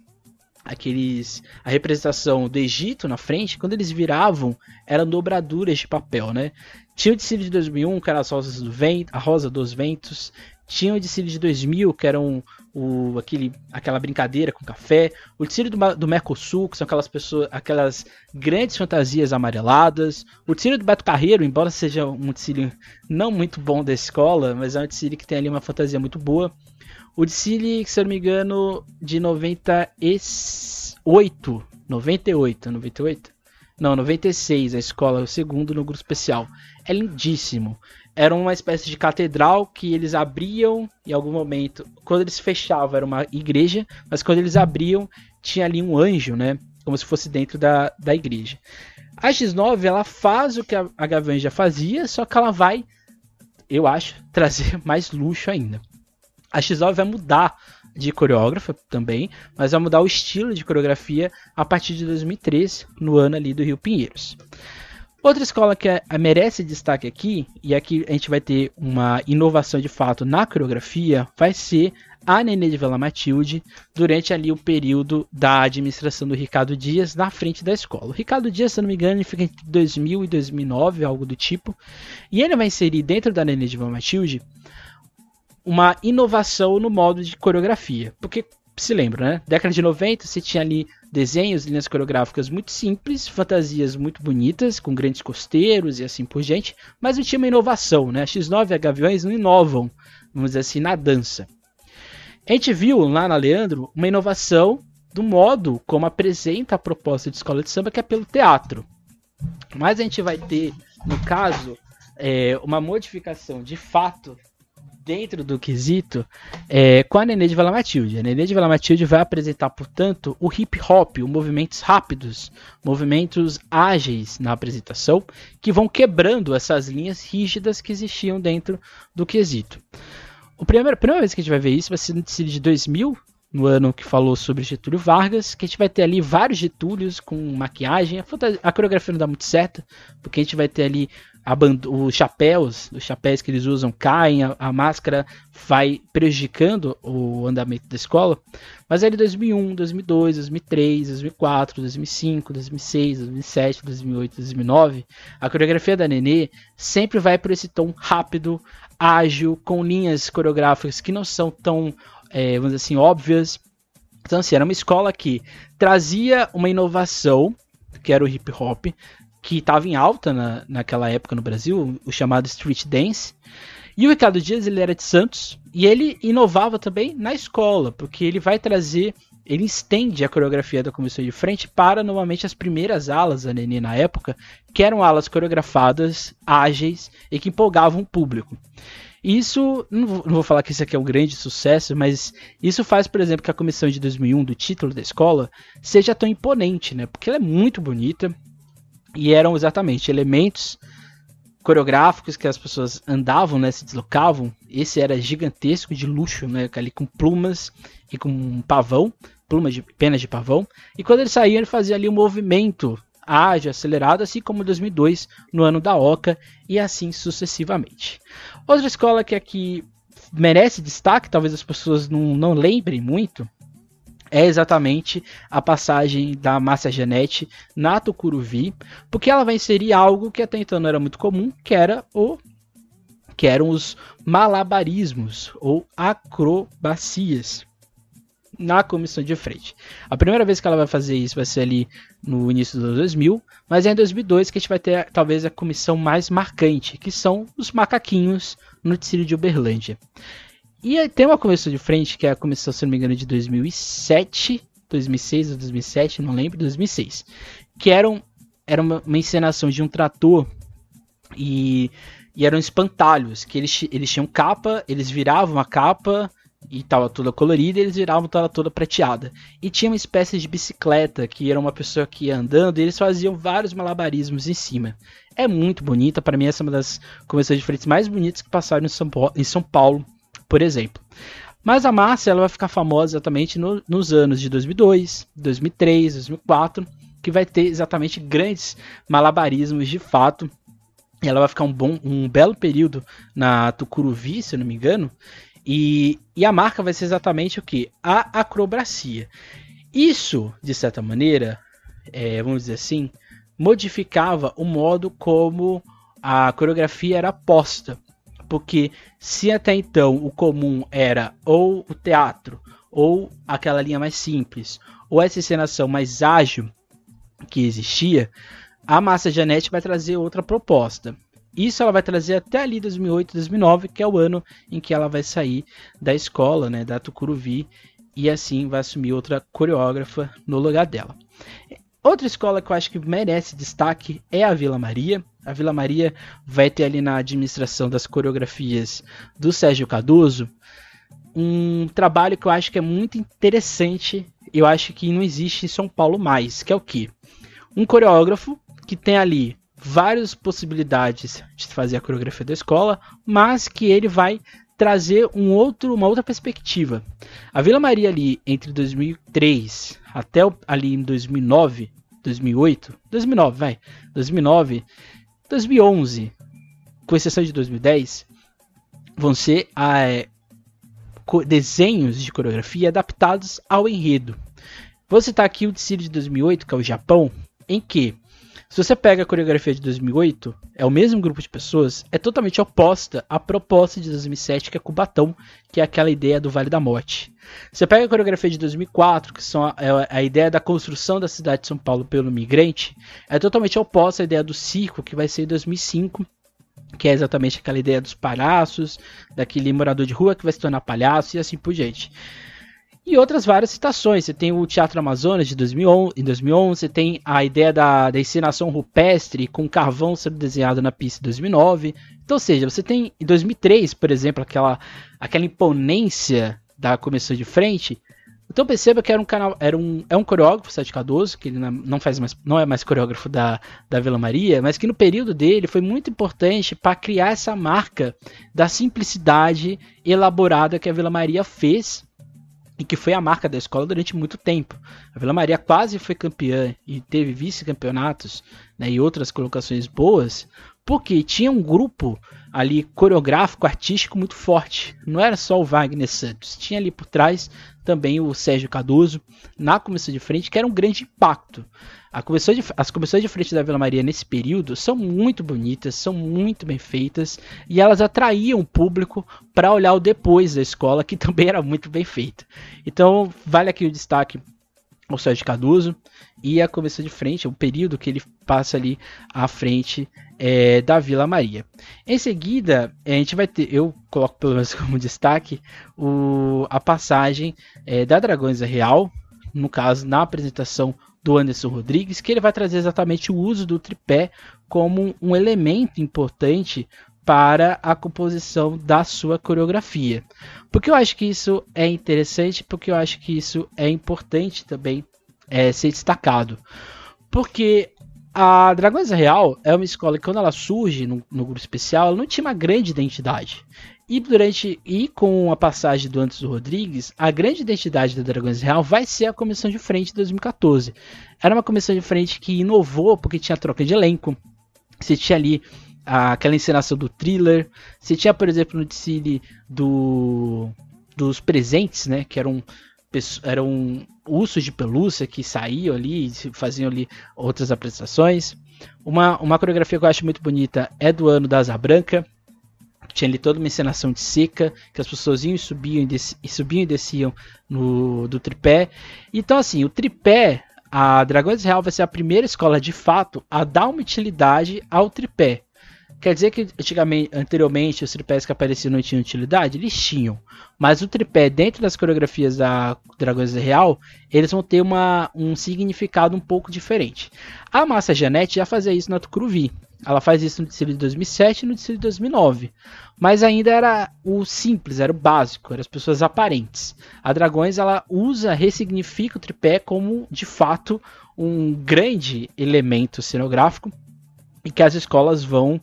aqueles a representação do Egito na frente, quando eles viravam, eram dobraduras de papel, né? Tinha o desfile de 2001, que era as rosas do vento, a rosa dos ventos. Tinha o desfile de 2000, que era um, o, aquele, aquela brincadeira com café, o desfile do, do Mercosul, que são aquelas pessoas, aquelas grandes fantasias amareladas, o desfile do Beto Carreiro, embora seja um desfile não muito bom da escola, mas é um desfile que tem ali uma fantasia muito boa. O desfile, se eu não me engano, de 98, 98, 98? Não, 96, a escola, o segundo no grupo especial. É lindíssimo era uma espécie de catedral que eles abriam em algum momento. Quando eles fechavam, era uma igreja, mas quando eles abriam, tinha ali um anjo, né? Como se fosse dentro da, da igreja. A X9 ela faz o que a, a Gavião já fazia, só que ela vai, eu acho, trazer mais luxo ainda. A X9 vai mudar de coreógrafa também, mas vai mudar o estilo de coreografia a partir de 2013, no ano ali do Rio Pinheiros. Outra escola que é, merece destaque aqui, e aqui a gente vai ter uma inovação de fato na coreografia, vai ser a Nenê de Vila Matilde durante ali o período da administração do Ricardo Dias na frente da escola. O Ricardo Dias, se não me engano, ele fica entre 2000 e 2009, algo do tipo, e ele vai inserir dentro da Nenê de Vila Matilde uma inovação no modo de coreografia, porque se lembra, né? Década de 90 você tinha ali desenhos, linhas coreográficas muito simples, fantasias muito bonitas, com grandes costeiros e assim por diante, mas não tinha uma inovação, né? A X9 e a Gaviões não inovam, vamos dizer assim, na dança. A gente viu lá na Leandro uma inovação do modo como apresenta a proposta de escola de samba, que é pelo teatro. Mas a gente vai ter, no caso, é, uma modificação de fato dentro do quesito é, com a Nenê de Vila Matilde. A Nenê de Vila Matilde vai apresentar, portanto, o hip hop, os movimentos rápidos, movimentos ágeis na apresentação, que vão quebrando essas linhas rígidas que existiam dentro do quesito. A primeira, a primeira vez que a gente vai ver isso vai ser no de 2000, no ano que falou sobre Getúlio Vargas, que a gente vai ter ali vários Getúlios com maquiagem. A, a coreografia não dá muito certo, porque a gente vai ter ali os chapéus, os chapéus que eles usam caem, a, a, máscara vai prejudicando o andamento da escola. Mas aí 2001, 2002, 2003, 2004, 2005, 2006, 2007, 2008, 2009, a coreografia da Nenê sempre vai por esse tom rápido, ágil, com linhas coreográficas que não são tão, é, vamos dizer assim, óbvias. Então, assim, era uma escola que trazia uma inovação, que era o hip hop, que estava em alta na, naquela época no Brasil, o chamado street dance. E o Ricardo Dias ele era de Santos e ele inovava também na escola, porque ele vai trazer, ele estende a coreografia da comissão de frente para normalmente as primeiras alas da Nenê na época, que eram alas coreografadas, ágeis e que empolgavam o público. Isso, não vou, falar que isso aqui é um grande sucesso, mas isso faz, por exemplo, que a comissão de 2001 do título da escola seja tão imponente, né? Porque ela é muito bonita, e eram exatamente elementos coreográficos que as pessoas andavam, né, se deslocavam. Esse era gigantesco de luxo, né, ali com plumas e com um pavão, plumas de penas de pavão. E quando ele saía, ele fazia ali um movimento ágil, acelerado, assim como 2002 no ano da Oca e assim sucessivamente. Outra escola que aqui merece destaque, talvez as pessoas não, não lembrem muito, é exatamente a passagem da Márcia Janete na Tucuruvi, porque ela vai inserir algo que até então não era muito comum, que era o que eram os malabarismos ou acrobacias na comissão de frente. A primeira vez que ela vai fazer isso vai ser ali no início dos 2000, mas é em 2002 que a gente vai ter talvez a comissão mais marcante, que são os macaquinhos no Tecido de Uberlândia. E tem uma comissão de frente, que é a comissão, se não me engano, de 2007, 2006 ou 2007, não lembro, 2006. Que era, um, era uma, uma encenação de um trator e, e eram espantalhos, que eles, eles tinham capa, eles viravam a capa e tava toda colorida e eles viravam toda, toda prateada. E tinha uma espécie de bicicleta, que era uma pessoa que ia andando e eles faziam vários malabarismos em cima. É muito bonita, para mim essa é uma das comissões de frente mais bonitas que passaram em São em São Paulo por exemplo. Mas a Márcia ela vai ficar famosa exatamente no, nos anos de 2002, 2003, 2004, que vai ter exatamente grandes malabarismos de fato. E ela vai ficar um bom, um belo período na Tucuruvi, se eu não me engano. E, e a marca vai ser exatamente o que? A acrobacia. Isso, de certa maneira, é, vamos dizer assim, modificava o modo como a coreografia era posta. Porque se até então o comum era ou o teatro, ou aquela linha mais simples, ou essa encenação mais ágil que existia, a Massa Janete vai trazer outra proposta. Isso ela vai trazer até ali 2008, 2009, que é o ano em que ela vai sair da escola, né, da Tucuruvi, e assim vai assumir outra coreógrafa no lugar dela. Outra escola que eu acho que merece destaque é a Vila Maria. A Vila Maria vai ter ali na administração das coreografias do Sérgio Cardoso um trabalho que eu acho que é muito interessante. Eu acho que não existe em São Paulo mais, que é o que? Um coreógrafo que tem ali várias possibilidades de fazer a coreografia da escola, mas que ele vai trazer um outro, uma outra perspectiva. A Vila Maria ali entre 2003 até ali em 2009, 2008, 2009, vai, 2009, 2011, com exceção de 2010, vão ser é, desenhos de coreografia adaptados ao enredo. Vou citar aqui o de 2008, que é o Japão, em que se você pega a coreografia de 2008, é o mesmo grupo de pessoas, é totalmente oposta à proposta de 2007, que é Cubatão, que é aquela ideia do Vale da Morte. Você pega a coreografia de 2004, que são a, é a ideia da construção da cidade de São Paulo pelo migrante, é totalmente oposta à ideia do circo, que vai ser em 2005, que é exatamente aquela ideia dos palhaços, daquele morador de rua que vai se tornar palhaço e assim por diante. E outras várias citações. Você tem o Teatro Amazonas de 2011, em 2011, você tem a ideia da, da encenação rupestre com carvão sendo desenhado na pista em 2009. Então, ou seja, você tem em 2003, por exemplo, aquela, aquela imponência da comissão de frente. Então perceba que era um canal, era um, é um coreógrafo, Sérgio Cardoso, que ele não faz mais, não é mais coreógrafo da, da Vila Maria, mas que no período dele foi muito importante para criar essa marca da simplicidade elaborada que a Vila Maria fez e que foi a marca da escola durante muito tempo. A Vila Maria quase foi campeã e teve vice-campeonatos né, e outras colocações boas, porque tinha um grupo ali coreográfico, artístico muito forte. Não era só o Wagner Santos, tinha ali por trás também o Sérgio Cardoso na comissão de frente, que era um grande impacto. Comissão de, as comissões de frente da Vila Maria nesse período são muito bonitas, são muito bem feitas e elas atraíam o público para olhar o depois da escola, que também era muito bem feita. Então, vale aqui o destaque ao Sérgio Cardoso e a comissão de frente, o período que ele passa ali à frente é, da Vila Maria. Em seguida, a gente vai ter, eu coloco pelo menos como destaque, o, a passagem é, da Dragões Real, no caso, na apresentação do Anderson Rodrigues, que ele vai trazer exatamente o uso do tripé como um elemento importante para a composição da sua coreografia. Porque eu acho que isso é interessante, porque eu acho que isso é importante também é, ser destacado. Porque a Dragões Real é uma escola que quando ela surge no, no grupo especial, ela não tinha uma grande identidade. E durante e com a passagem do Anderson Rodrigues, a grande identidade da Dragões Real vai ser a comissão de frente de 2014. Era uma comissão de frente que inovou porque tinha troca de elenco. Você tinha ali aquela encenação do thriller. Você tinha, por exemplo, no desfile do, dos presentes, né? Que eram, eram ursos de pelúcia que saíam ali e faziam ali outras apresentações. Uma, uma coreografia que eu acho muito bonita é do ano da Asa Branca, tinha ali toda uma encenação de seca, que as pessoas iam e subiam e, desciam, e subiam e desciam no, do tripé. Então, assim, o tripé, a Dragões Real vai ser a primeira escola de fato a dar uma utilidade ao tripé. Quer dizer que antigamente, anteriormente os tripés que apareciam não tinham utilidade? Eles tinham. Mas o tripé, dentro das coreografias da Dragões Real, eles vão ter uma, um significado um pouco diferente. A Massa Janete já fazia isso na Tucuruvi. Ela faz isso no desfile de 2007 e no desfile de 2009. Mas ainda era o simples, era o básico, eram as pessoas aparentes. A Dragões ela usa, ressignifica o tripé como de fato um grande elemento cenográfico e que as escolas vão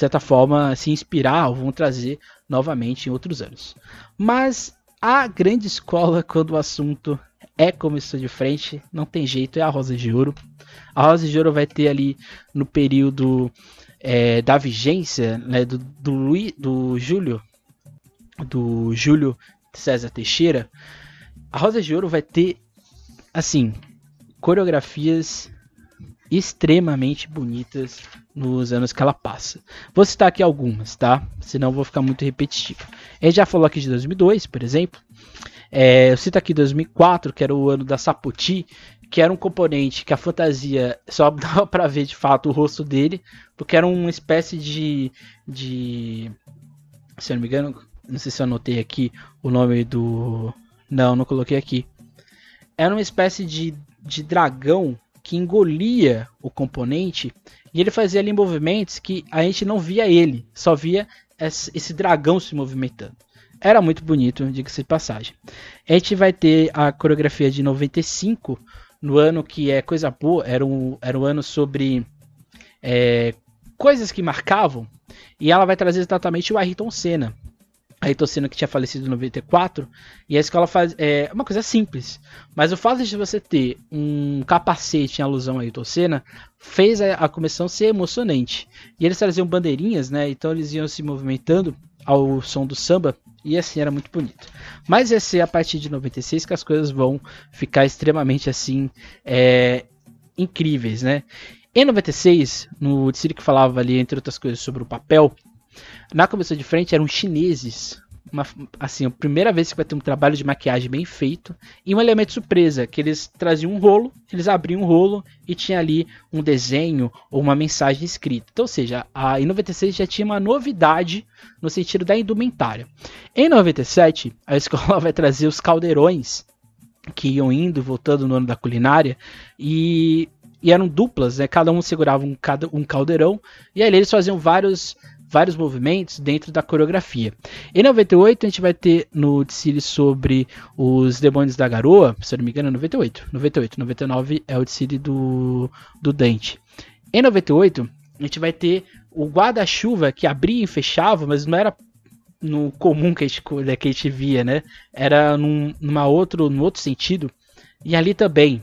de certa forma, se inspirar ou vão trazer novamente em outros anos. Mas a grande escola, quando o assunto é comissão de frente, não tem jeito, é a Rosa de Ouro. A Rosa de Ouro vai ter ali no período é, da vigência né, do, do, Luiz, do Júlio, do Júlio César Teixeira. A Rosa de Ouro vai ter, assim, coreografias extremamente bonitas nos anos que ela passa. Vou citar aqui algumas, tá? Senão vou ficar muito repetitivo. Ele já falou aqui de 2002, por exemplo. É, eu cito aqui 2004, que era o ano da Sapoti, que era um componente que a fantasia só dava para ver de fato o rosto dele, porque era uma espécie de, de. Se eu não me engano, não sei se eu anotei aqui o nome do. Não, não coloquei aqui. Era uma espécie de, de dragão que engolia o componente e ele fazia ali movimentos que a gente não via ele, só via esse dragão se movimentando. Era muito bonito, diga-se de passagem. A gente vai ter a coreografia de 95, no ano que é coisa boa, era um, era um ano sobre é, coisas que marcavam, e ela vai trazer exatamente o Ayrton Senna. Ayrton Senna que tinha falecido em 94, e a escola faz é uma coisa simples, mas o fato de você ter um capacete em alusão a Ayrton Senna fez a, a comissão ser emocionante. E eles traziam bandeirinhas, né? Então eles iam se movimentando ao som do samba e assim era muito bonito. Mas vai ser a partir de 96 que as coisas vão ficar extremamente assim é, incríveis, né? Em 96, no desfile que falava ali, entre outras coisas, sobre o papel, na comissão de frente eram chineses. Uma, assim, a primeira vez que vai ter um trabalho de maquiagem bem feito e um elemento surpresa, que eles traziam um rolo, eles abriam um rolo e tinha ali um desenho ou uma mensagem escrita. Então, ou seja, a, em 96 já tinha uma novidade no sentido da indumentária. Em 97, a escola vai trazer os caldeirões que iam indo e voltando no ano da culinária e, e eram duplas, né? Cada um segurava um, um caldeirão e aí eles faziam vários vários movimentos dentro da coreografia. Em 98 a gente vai ter no desfile sobre os demônios da garoa, se eu não me engano é 98, 98, 99 é o desfile do, do Dante. Em 98 a gente vai ter o guarda-chuva que abria e fechava, mas não era no comum que a gente, que a gente via, né? Era num, numa outro, num outro sentido. E ali também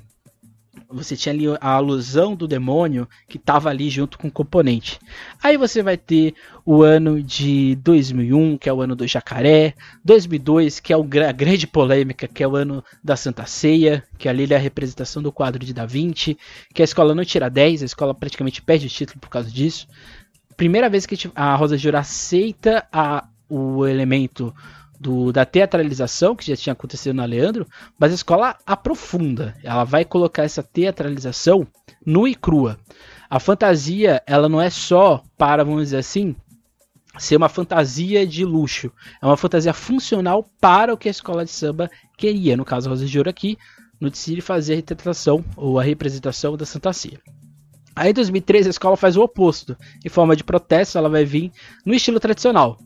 você tinha ali a alusão do demônio que estava ali junto com o componente. Aí você vai ter o ano de 2001, que é o ano do jacaré, 2002, que é a grande polêmica, que é o ano da Santa Ceia, que ali é a representação do quadro de Da Vinci, que a escola não tira 10, a escola praticamente perde o título por causa disso. Primeira vez que a Rosa de aceita a, o elemento do, da teatralização, que já tinha acontecido na Leandro, mas a escola aprofunda. Ela vai colocar essa teatralização nua e crua. A fantasia, ela não é só para, vamos dizer assim, ser uma fantasia de luxo. É uma fantasia funcional para o que a escola de samba queria. No caso, Rosa de Ouro aqui, no Tsiri fazer a representação ou a representação da Santa Ceia. Aí em 2013 a escola faz o oposto. Em forma de protesto, ela vai vir no estilo tradicional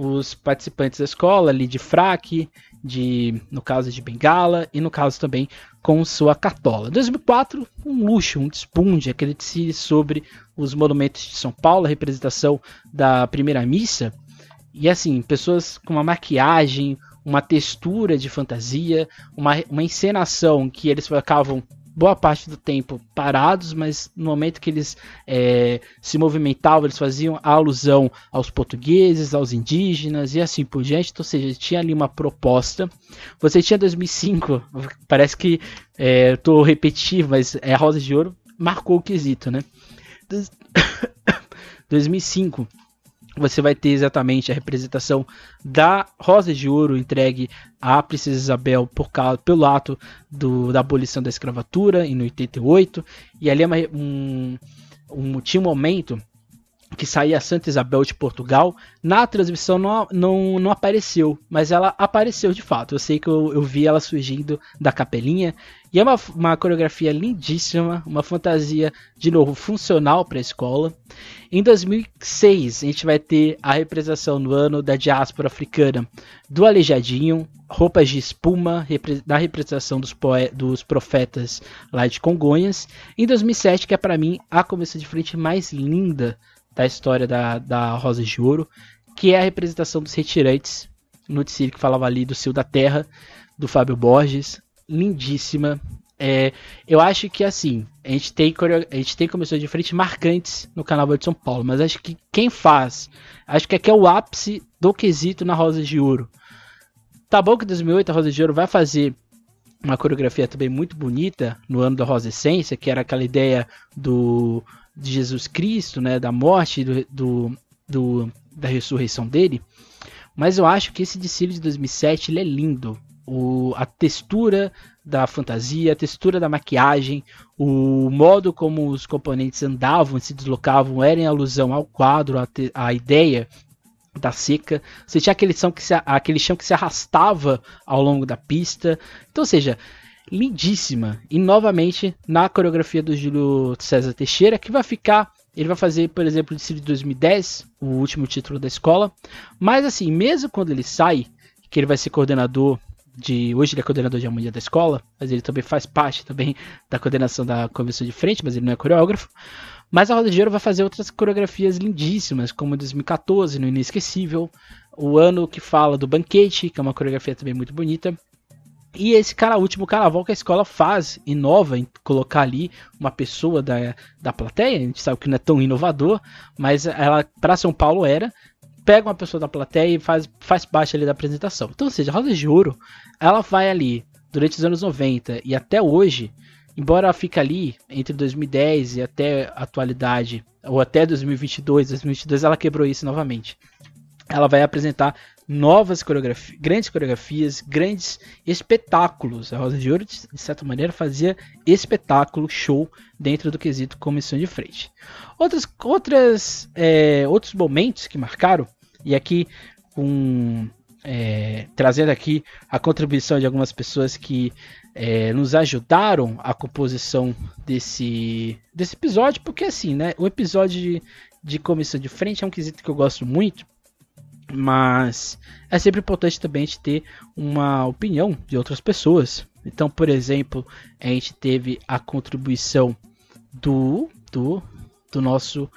os participantes da escola ali de fraque, de no caso de bengala e no caso também com sua cartola. 2004, um luxo, um despunde, desfile sobre os monumentos de São Paulo, a representação da primeira missa. E assim, pessoas com uma maquiagem, uma textura de fantasia, uma, uma encenação que eles ficavam boa parte do tempo parados, mas no momento que eles é, se movimentavam, eles faziam alusão aos portugueses, aos indígenas e assim por diante. Então, ou seja, tinha ali uma proposta. Você tinha 2005, parece que estou é, repetitivo, mas é a Rosa de Ouro marcou o quesito, né? 2005 você vai ter exatamente a representação da Rosa de Ouro entregue à Princesa Isabel por causa, pelo ato do, da abolição da escravatura em 88. E ali é uma, um, um, tinha um momento que saía Santa Isabel de Portugal. Na transmissão não, não, não apareceu, mas ela apareceu de fato. Eu sei que eu, eu vi ela surgindo da capelinha. E é uma, uma coreografia lindíssima, uma fantasia, de novo, funcional para a escola. Em 2006, a gente vai ter a representação no ano da diáspora africana do Aleijadinho, roupas de espuma, da representação dos, dos profetas lá de Congonhas. Em 2007, que é para mim a comissão de frente mais linda da história da, da Rosa de Ouro, que é a representação dos retirantes no desfile que falava ali do Cio da Terra, do Fábio Borges, lindíssima. É, eu acho que assim, a gente tem a gente tem comissões de frente marcantes no Carnaval de São Paulo, mas acho que quem faz, acho que aqui é o ápice do quesito na Rosa de Ouro. Tá bom que em 2008 a Rosa de Ouro vai fazer uma coreografia também muito bonita no ano da Rosa Essência, que era aquela ideia do de Jesus Cristo, né, da morte do, do, do da ressurreição dele. Mas eu acho que esse desfile de 2007 ele é lindo o, a textura da fantasia, a textura da maquiagem, o modo como os componentes andavam e se deslocavam era em alusão ao quadro, à ideia da seca. Você tinha aquele chão, que se, aquele chão que se arrastava ao longo da pista. Então, ou seja, lindíssima. E novamente na coreografia do Júlio César Teixeira, que vai ficar. Ele vai fazer, por exemplo, o de 2010, o último título da escola. Mas assim, mesmo quando ele sai, que ele vai ser coordenador de hoje ele é coordenador de harmonia da escola, mas ele também faz parte também da coordenação da comissão de frente, mas ele não é coreógrafo. Mas a Roda de Ouro vai fazer outras coreografias lindíssimas, como 2014, no Inesquecível, o ano que fala do Banquete, que é uma coreografia também muito bonita. E esse cara, último carnaval que a escola faz, inova em colocar ali uma pessoa da, da plateia, a gente sabe que não é tão inovador, mas ela para São Paulo era, pega uma pessoa da plateia e faz, faz parte ali da apresentação. Então, ou seja, a Rosa de Ouro, ela vai ali durante os anos 90 e até hoje, embora ela fique ali entre 2010 e até a atualidade, ou até 2022, 2022 ela quebrou isso novamente. Ela vai apresentar novas coreografias, grandes coreografias, grandes espetáculos. A Rosa de Ouro, de certa maneira, fazia espetáculo, show dentro do quesito comissão de frente. Outras, outras, é, outros momentos que marcaram e aqui é, trazendo aqui a contribuição de algumas pessoas que é, nos ajudaram a composição desse, desse episódio, porque assim, né? O episódio de, de comissão de frente é um quesito que eu gosto muito, mas é sempre importante também a gente ter uma opinião de outras pessoas. Então, por exemplo, a gente teve a contribuição do, do, do nosso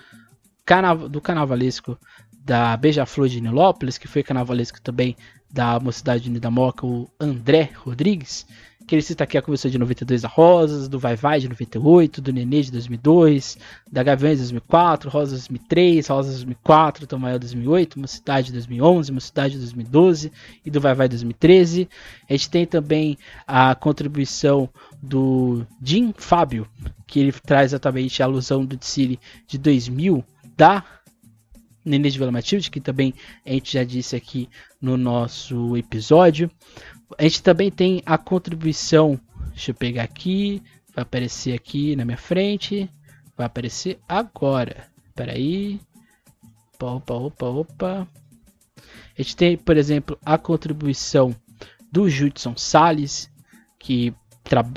carnaval, do carnavalesco da Beija-Flor de Nilópolis, que foi carnavalesco também da Mocidade Unida Moca, o André Rodrigues, que ele cita aqui a conversão de 92 da Rosas, do Vai Vai de 98, do Nenê de 2002, da Gaviões de 2004, Rosas 2003, Rosas 2004, Tomael 2008, Mocidade de 2011, Mocidade de 2012 e do Vai Vai 2013. A gente tem também a contribuição do Jim Fábio, que ele traz exatamente a alusão do Tsiri de 2000 da Nenê de Vila Matilde, que também a gente já disse aqui no nosso episódio. A gente também tem a contribuição, deixa eu pegar aqui, vai aparecer aqui na minha frente, vai aparecer agora. Espera aí. Opa, opa, opa, opa. A gente tem, por exemplo, a contribuição do Judson Salles, que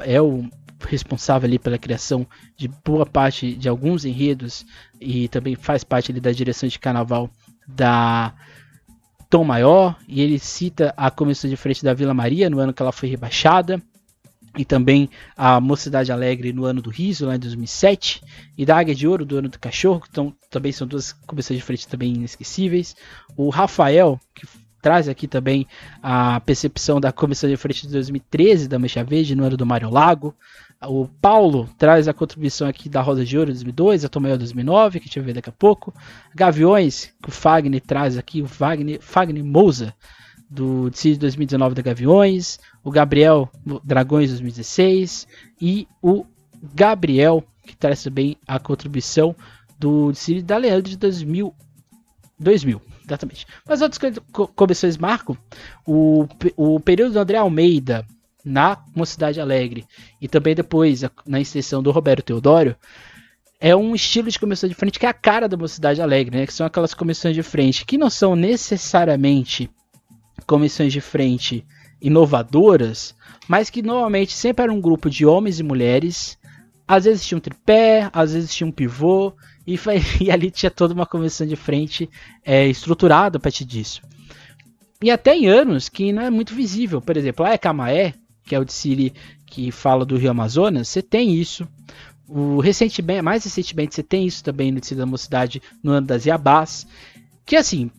é o responsável ali pela criação de boa parte de alguns enredos e também faz parte ali da direção de carnaval da Tom Maior. E ele cita a comissão de frente da Vila Maria no ano que ela foi rebaixada. E também a Mocidade Alegre no ano do Riso, lá em 2007. E da Águia de Ouro do ano do Cachorro, que então, também são duas comissões de frente também inesquecíveis. O Rafael, que traz aqui também a percepção da comissão de frente de 2013 da Mancha Verde no ano do Mário Lago. O Paulo traz a contribuição aqui da Rosa de Ouro 2002, a Tomael 2009, que a gente vai ver daqui a pouco. Gaviões, que o Fagner traz aqui, o Fagner, Fagner Mousa, do de 2019 da Gaviões. O Gabriel, Dragões 2016. E o Gabriel, que traz também a contribuição do Decide da Leandro de 2000. 2000, exatamente. Mas outras comissões marcam o, o período do André Almeida, na Mocidade Alegre e também depois na extensão do Roberto Teodoro, é um estilo de comissão de frente que é a cara da Mocidade Alegre, né? Que são aquelas comissões de frente que não são necessariamente comissões de frente inovadoras, mas que normalmente sempre era um grupo de homens e mulheres. Às vezes tinha um tripé, às vezes tinha um pivô, e, foi, e ali tinha toda uma comissão de frente é, estruturada a partir disso. E até em anos que não é muito visível. Por exemplo, a Ecamaé, que é o de Siri que fala do Rio Amazonas, você tem isso. O, recentemente, mais recentemente, você tem isso também no Decílio da Mocidade, no ano das Iabás. Que assim,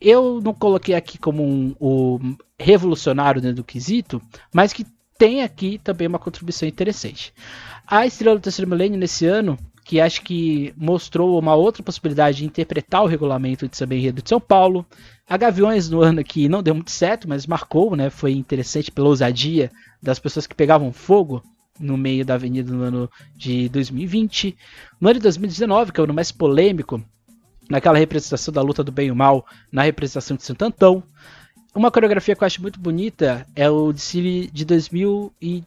eu não coloquei aqui como um, o revolucionário dentro do quesito, mas que tem aqui também uma contribuição interessante. A Estrela do Terceiro Milênio nesse ano, que acho que mostrou uma outra possibilidade de interpretar o regulamento de samba enredo de São Paulo, a Gaviões no ano que não deu muito certo, mas marcou, né? Foi interessante pela ousadia das pessoas que pegavam fogo no meio da avenida no ano de 2020. No ano de 2019, que é o ano mais polêmico, naquela representação da luta do bem e o mal, na representação de Santo Antão. Uma coreografia que eu acho muito bonita é o de 2000 e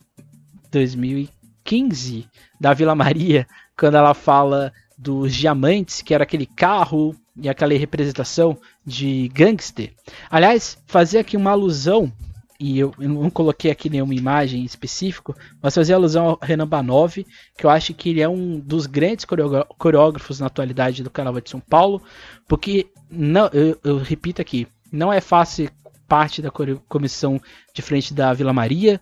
2015 da Vila Maria, quando ela fala dos diamantes, que era aquele carro e aquela representação de gangster. Aliás, fazer aqui uma alusão, e eu, eu não coloquei aqui nenhuma imagem específica, mas fazer alusão ao Renan Banov, que eu acho que ele é um dos grandes coreógrafos na atualidade do Carnaval de São Paulo, porque, não, eu, eu repito aqui, não é fácil parte da comissão de frente da Vila Maria,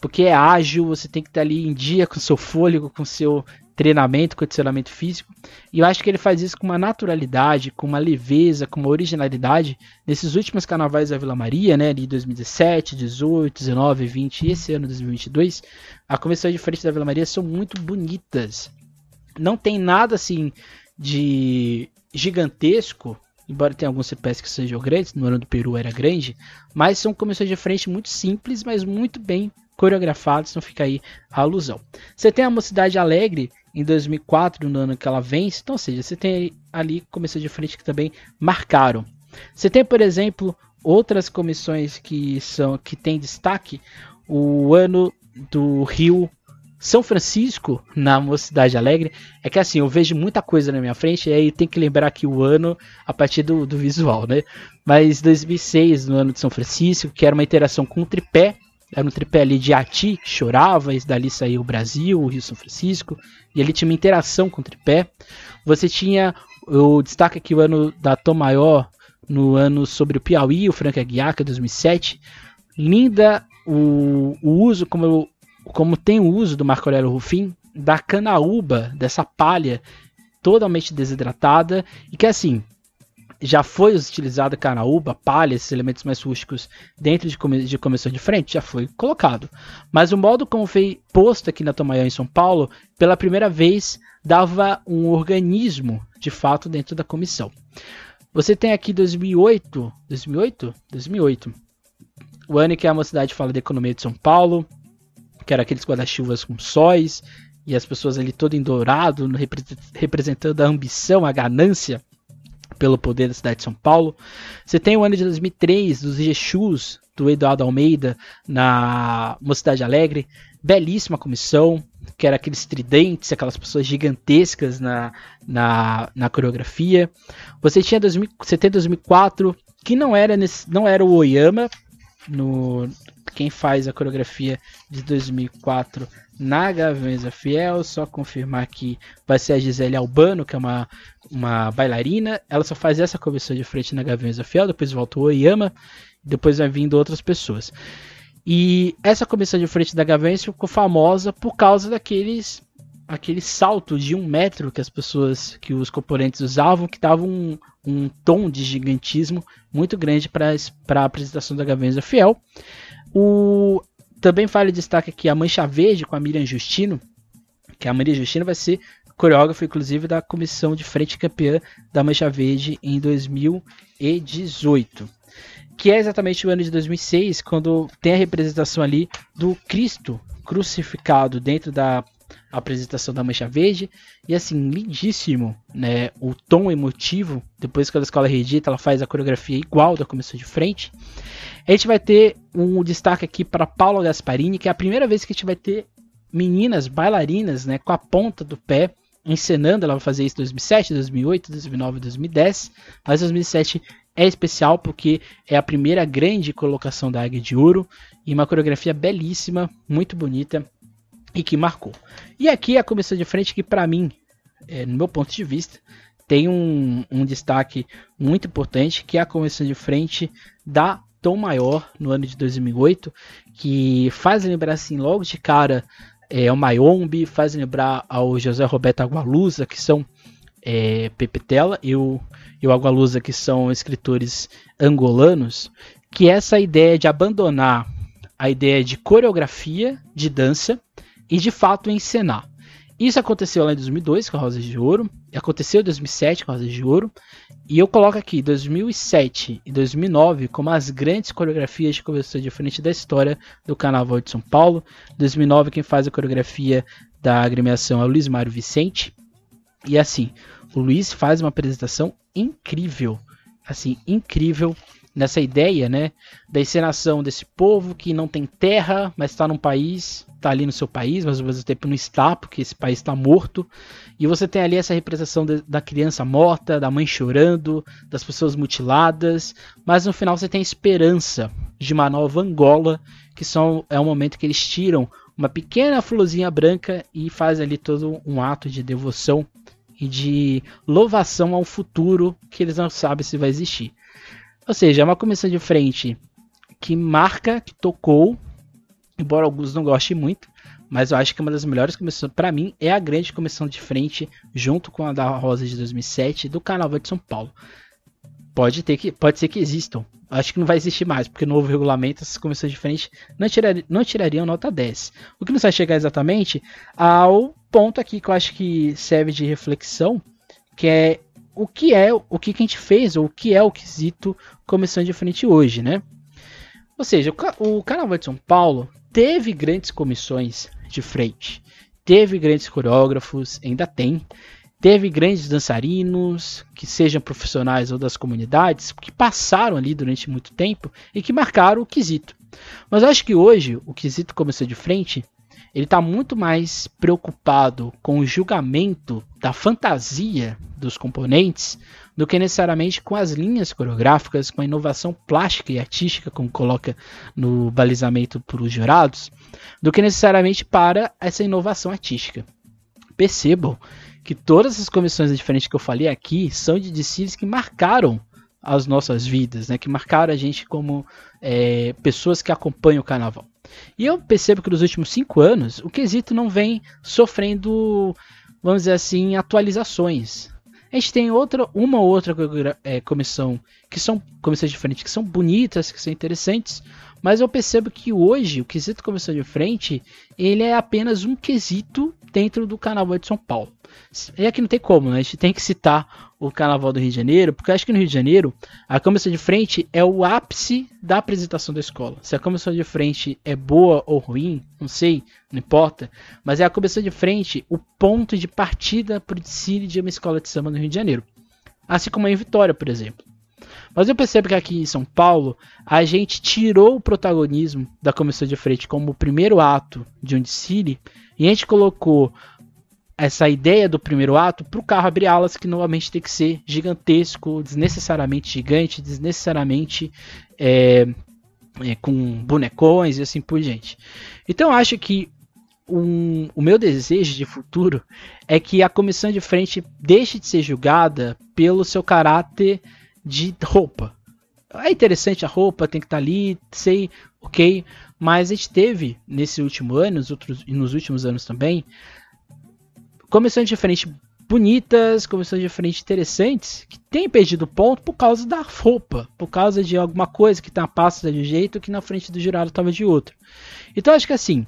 porque é ágil, você tem que estar ali em dia com seu fôlego, com seu treinamento, condicionamento físico. E eu acho que ele faz isso com uma naturalidade, com uma leveza, com uma originalidade. Nesses últimos carnavais da Vila Maria, né, de 2017, 18, 19, 20 e esse ano 2022, a comissão de frente da Vila Maria são muito bonitas. Não tem nada assim de gigantesco, embora tenha alguns CPS que sejam grandes, no ano do Peru era grande, mas são comissões de frente muito simples, mas muito bem coreografados, então fica aí a alusão. Você tem a Mocidade Alegre em 2004, no ano que ela vence, então, ou seja, você tem ali comissões de frente que também marcaram. Você tem, por exemplo, outras comissões que são que têm destaque, o ano do Rio São Francisco, na Mocidade Alegre, é que assim, eu vejo muita coisa na minha frente, e aí tem que lembrar aqui o ano a partir do, do visual, né? Mas 2006, no ano de São Francisco, que era uma interação com o tripé, era um tripé ali de Ati, chorava, e dali saiu o Brasil, o Rio São Francisco, e ali tinha uma interação com o tripé. Você tinha, eu destaco aqui o ano da Tom Maior, no ano sobre o Piauí, o Franca Aguiar, que é 2007. Linda o, o uso, como, como tem o uso do Marco Aurélio Rufim, da canaúba, dessa palha totalmente desidratada, e que assim, já foi utilizado canaúba, palha, esses elementos mais rústicos dentro de, come de comissão de frente, já foi colocado. Mas o modo como foi posto aqui na Tomaió em São Paulo, pela primeira vez dava um organismo de fato dentro da comissão. Você tem aqui 2008, 2008? 2008. O ano em que a mocidade fala da economia de São Paulo, que era aqueles guarda-chuvas com sóis, e as pessoas ali todo em dourado, representando a ambição, a ganância pelo poder da cidade de São Paulo. Você tem o ano de 2003, dos Exus, do Eduardo Almeida, na Mocidade Alegre. Belíssima comissão, que era aqueles tridentes, aquelas pessoas gigantescas na, na, na coreografia. Você tinha 2000, você tem 2004, que não era, nesse, não era o Oyama, no, quem faz a coreografia de 2004 na Gaviões Fiel, só confirmar que vai ser a Gisele Albano, que é uma, uma bailarina. Ela só faz essa comissão de frente na Gaviões Fiel, depois volta o Oyama, depois vai vindo outras pessoas. E essa comissão de frente da Gaviões ficou famosa por causa daqueles aquele salto de um metro que as pessoas, que os componentes usavam, que dava um, um tom de gigantismo muito grande para a apresentação da Gaviões Fiel. O, também vale destaque aqui a Mancha Verde com a Miriam Justino, que a Maria Justina vai ser coreógrafa, inclusive, da comissão de frente campeã da Mancha Verde em 2018 que é exatamente o ano de 2006, quando tem a representação ali do Cristo crucificado dentro da apresentação da Mancha Verde. E assim, lindíssimo, né? O tom emotivo. Depois que a escola reedita, ela faz a coreografia igual da comissão de frente. A gente vai ter um destaque aqui para Paula Gasparini, que é a primeira vez que a gente vai ter meninas bailarinas, né, com a ponta do pé encenando. Ela vai fazer isso em 2007, 2008, 2009, 2010. Mas 2007 é especial porque é a primeira grande colocação da Águia de Ouro e uma coreografia belíssima, muito bonita e que marcou. E aqui a comissão de frente que para mim, é, no meu ponto de vista, tem um, um, destaque muito importante que é a comissão de frente da Tom Maior no ano de 2008, que faz lembrar assim logo de cara é, o Mayombe, faz lembrar ao José Roberto Agualusa, que são é, Pepetela e o, e o Agualusa, que são escritores angolanos, que é essa ideia de abandonar a ideia de coreografia de dança e de fato encenar. Isso aconteceu lá em 2002 com a Rosa de Ouro, aconteceu em 2007 com a Rosa de Ouro, e eu coloco aqui 2007 e 2009 como as grandes coreografias de cobertura de frente da história do Carnaval de São Paulo. 2009 quem faz a coreografia da agremiação é o Luiz Mário Vicente. E assim, o Luiz faz uma apresentação incrível, assim, incrível nessa ideia, né, da encenação desse povo que não tem terra, mas está num país, está ali no seu país, mas ao mesmo tempo não está, porque esse país está morto. E você tem ali essa representação de, da criança morta, da mãe chorando, das pessoas mutiladas, mas no final você tem a esperança de uma nova Angola, que são, é o momento que eles tiram uma pequena florzinha branca e fazem ali todo um ato de devoção e de louvação ao futuro que eles não sabem se vai existir. Ou seja, é uma comissão de frente que marca, que tocou, embora alguns não gostem muito, mas eu acho que uma das melhores comissões, para mim, é a grande comissão de frente, junto com a da Rosa de 2007, do Carnaval de São Paulo. Pode, ter que, pode ser que existam. Acho que não vai existir mais, porque no novo regulamento essas comissões de frente não, tirar, não tirariam nota 10. O que nos vai chegar exatamente ao ponto aqui que eu acho que serve de reflexão, que é o que é o que, a gente fez, ou o que é o quesito comissão de frente hoje, né? Ou seja, o, o Carnaval de São Paulo teve grandes comissões de frente, teve grandes coreógrafos, ainda tem, Teve grandes dançarinos, que sejam profissionais ou das comunidades, que passaram ali durante muito tempo e que marcaram o quesito. Mas acho que hoje o quesito começou de frente, ele está muito mais preocupado com o julgamento da fantasia dos componentes do que necessariamente com as linhas coreográficas, com a inovação plástica e artística, como coloca no balizamento para os jurados, do que necessariamente para essa inovação artística. Percebam que todas as comissões diferentes que eu falei aqui são de desfiles que marcaram as nossas vidas, né, que marcaram a gente como é, pessoas que acompanham o carnaval. E eu percebo que nos últimos cinco anos o quesito não vem sofrendo, vamos dizer assim, atualizações. A gente tem outra, uma ou outra é, comissão que são comissões diferentes, que são bonitas, que são interessantes, mas eu percebo que hoje o quesito comissão de frente ele é apenas um quesito dentro do Carnaval de São Paulo. E aqui não tem como, né? A gente tem que citar o Carnaval do Rio de Janeiro, porque eu acho que no Rio de Janeiro a comissão de frente é o ápice da apresentação da escola. Se a comissão de frente é boa ou ruim, não sei, não importa, mas é a comissão de frente o ponto de partida para o desfile de uma escola de samba no Rio de Janeiro. Assim como em Vitória, por exemplo. Mas eu percebo que aqui em São Paulo a gente tirou o protagonismo da comissão de frente como o primeiro ato de desfile e a gente colocou essa ideia do primeiro ato para o carro abrir alas, que novamente tem que ser gigantesco, desnecessariamente gigante, desnecessariamente é, é, com bonecões e assim por diante. Então acho que um, o meu desejo de futuro é que a comissão de frente deixe de ser julgada pelo seu caráter de roupa. É interessante a roupa, tem que estar tá ali, sei, ok, mas a gente teve nesse último ano nos outros, nos últimos anos também comissões de frente bonitas, comissões de frente interessantes, que têm perdido ponto por causa da roupa, por causa de alguma coisa que tá na pasta de um jeito que na frente do jurado estava de outro. Então acho que assim,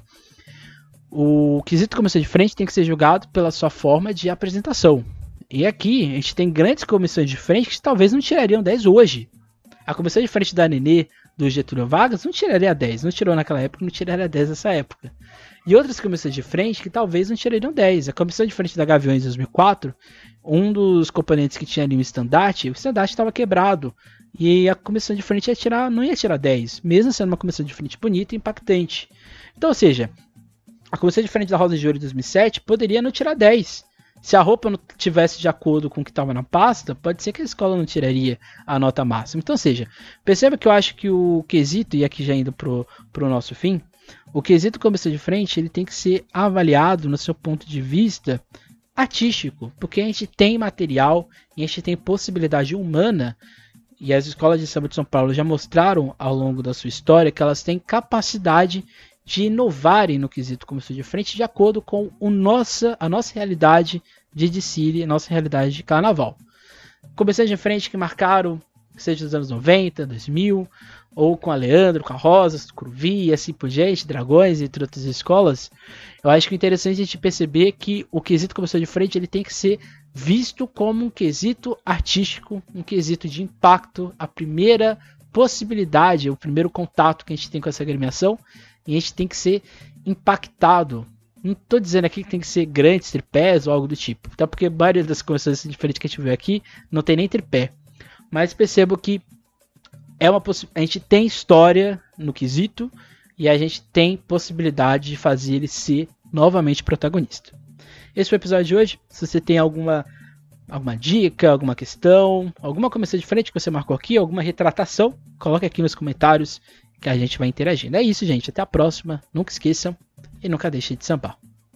o quesito comissão de frente tem que ser julgado pela sua forma de apresentação. E aqui a gente tem grandes comissões de frente que talvez não tirariam 10 hoje. A comissão de frente da Nenê, do Getúlio Vargas, não tiraria 10. Não tirou naquela época, não tiraria 10 nessa época. E outras comissões de frente que talvez não tirariam 10. A comissão de frente da Gaviões em 2004, um dos componentes que tinha ali o estandarte, o estandarte estava quebrado. E a comissão de frente ia tirar, não ia tirar 10, mesmo sendo uma comissão de frente bonita e impactante. Então, ou seja, a comissão de frente da Rosa de Ouro de 2007 poderia não tirar 10. Se a roupa não tivesse de acordo com o que estava na pasta, pode ser que a escola não tiraria a nota máxima. Então, seja, perceba que eu acho que o quesito, e aqui já indo para o nosso fim, o quesito comissão de frente ele tem que ser avaliado no seu ponto de vista artístico, porque a gente tem material e a gente tem possibilidade humana e as escolas de samba de São Paulo já mostraram ao longo da sua história que elas têm capacidade de inovarem no quesito comissão de frente de acordo com o nossa, a nossa realidade de desfile, a nossa realidade de carnaval. Comissões de frente que marcaram, seja dos anos 90, 2000, ou com a Leandro, com a Rosa, Cruvi e assim por diante, Dragões, entre outras escolas, eu acho que é interessante a gente perceber que o quesito comissão de frente ele tem que ser visto como um quesito artístico, um quesito de impacto, a primeira possibilidade, o primeiro contato que a gente tem com essa agremiação, e a gente tem que ser impactado. Não estou dizendo aqui que tem que ser grandes tripés ou algo do tipo, até porque maioria das comissões diferentes que a gente vê aqui não tem nem tripé. Mas percebo que é uma a gente tem história no quesito e a gente tem possibilidade de fazer ele ser novamente protagonista. Esse foi o episódio de hoje. Se você tem alguma alguma dica, alguma questão, alguma comissão diferente que você marcou aqui, alguma retratação, coloque aqui nos comentários que a gente vai interagindo. É isso, gente. Até a próxima. Nunca esqueçam e nunca deixem de sambar.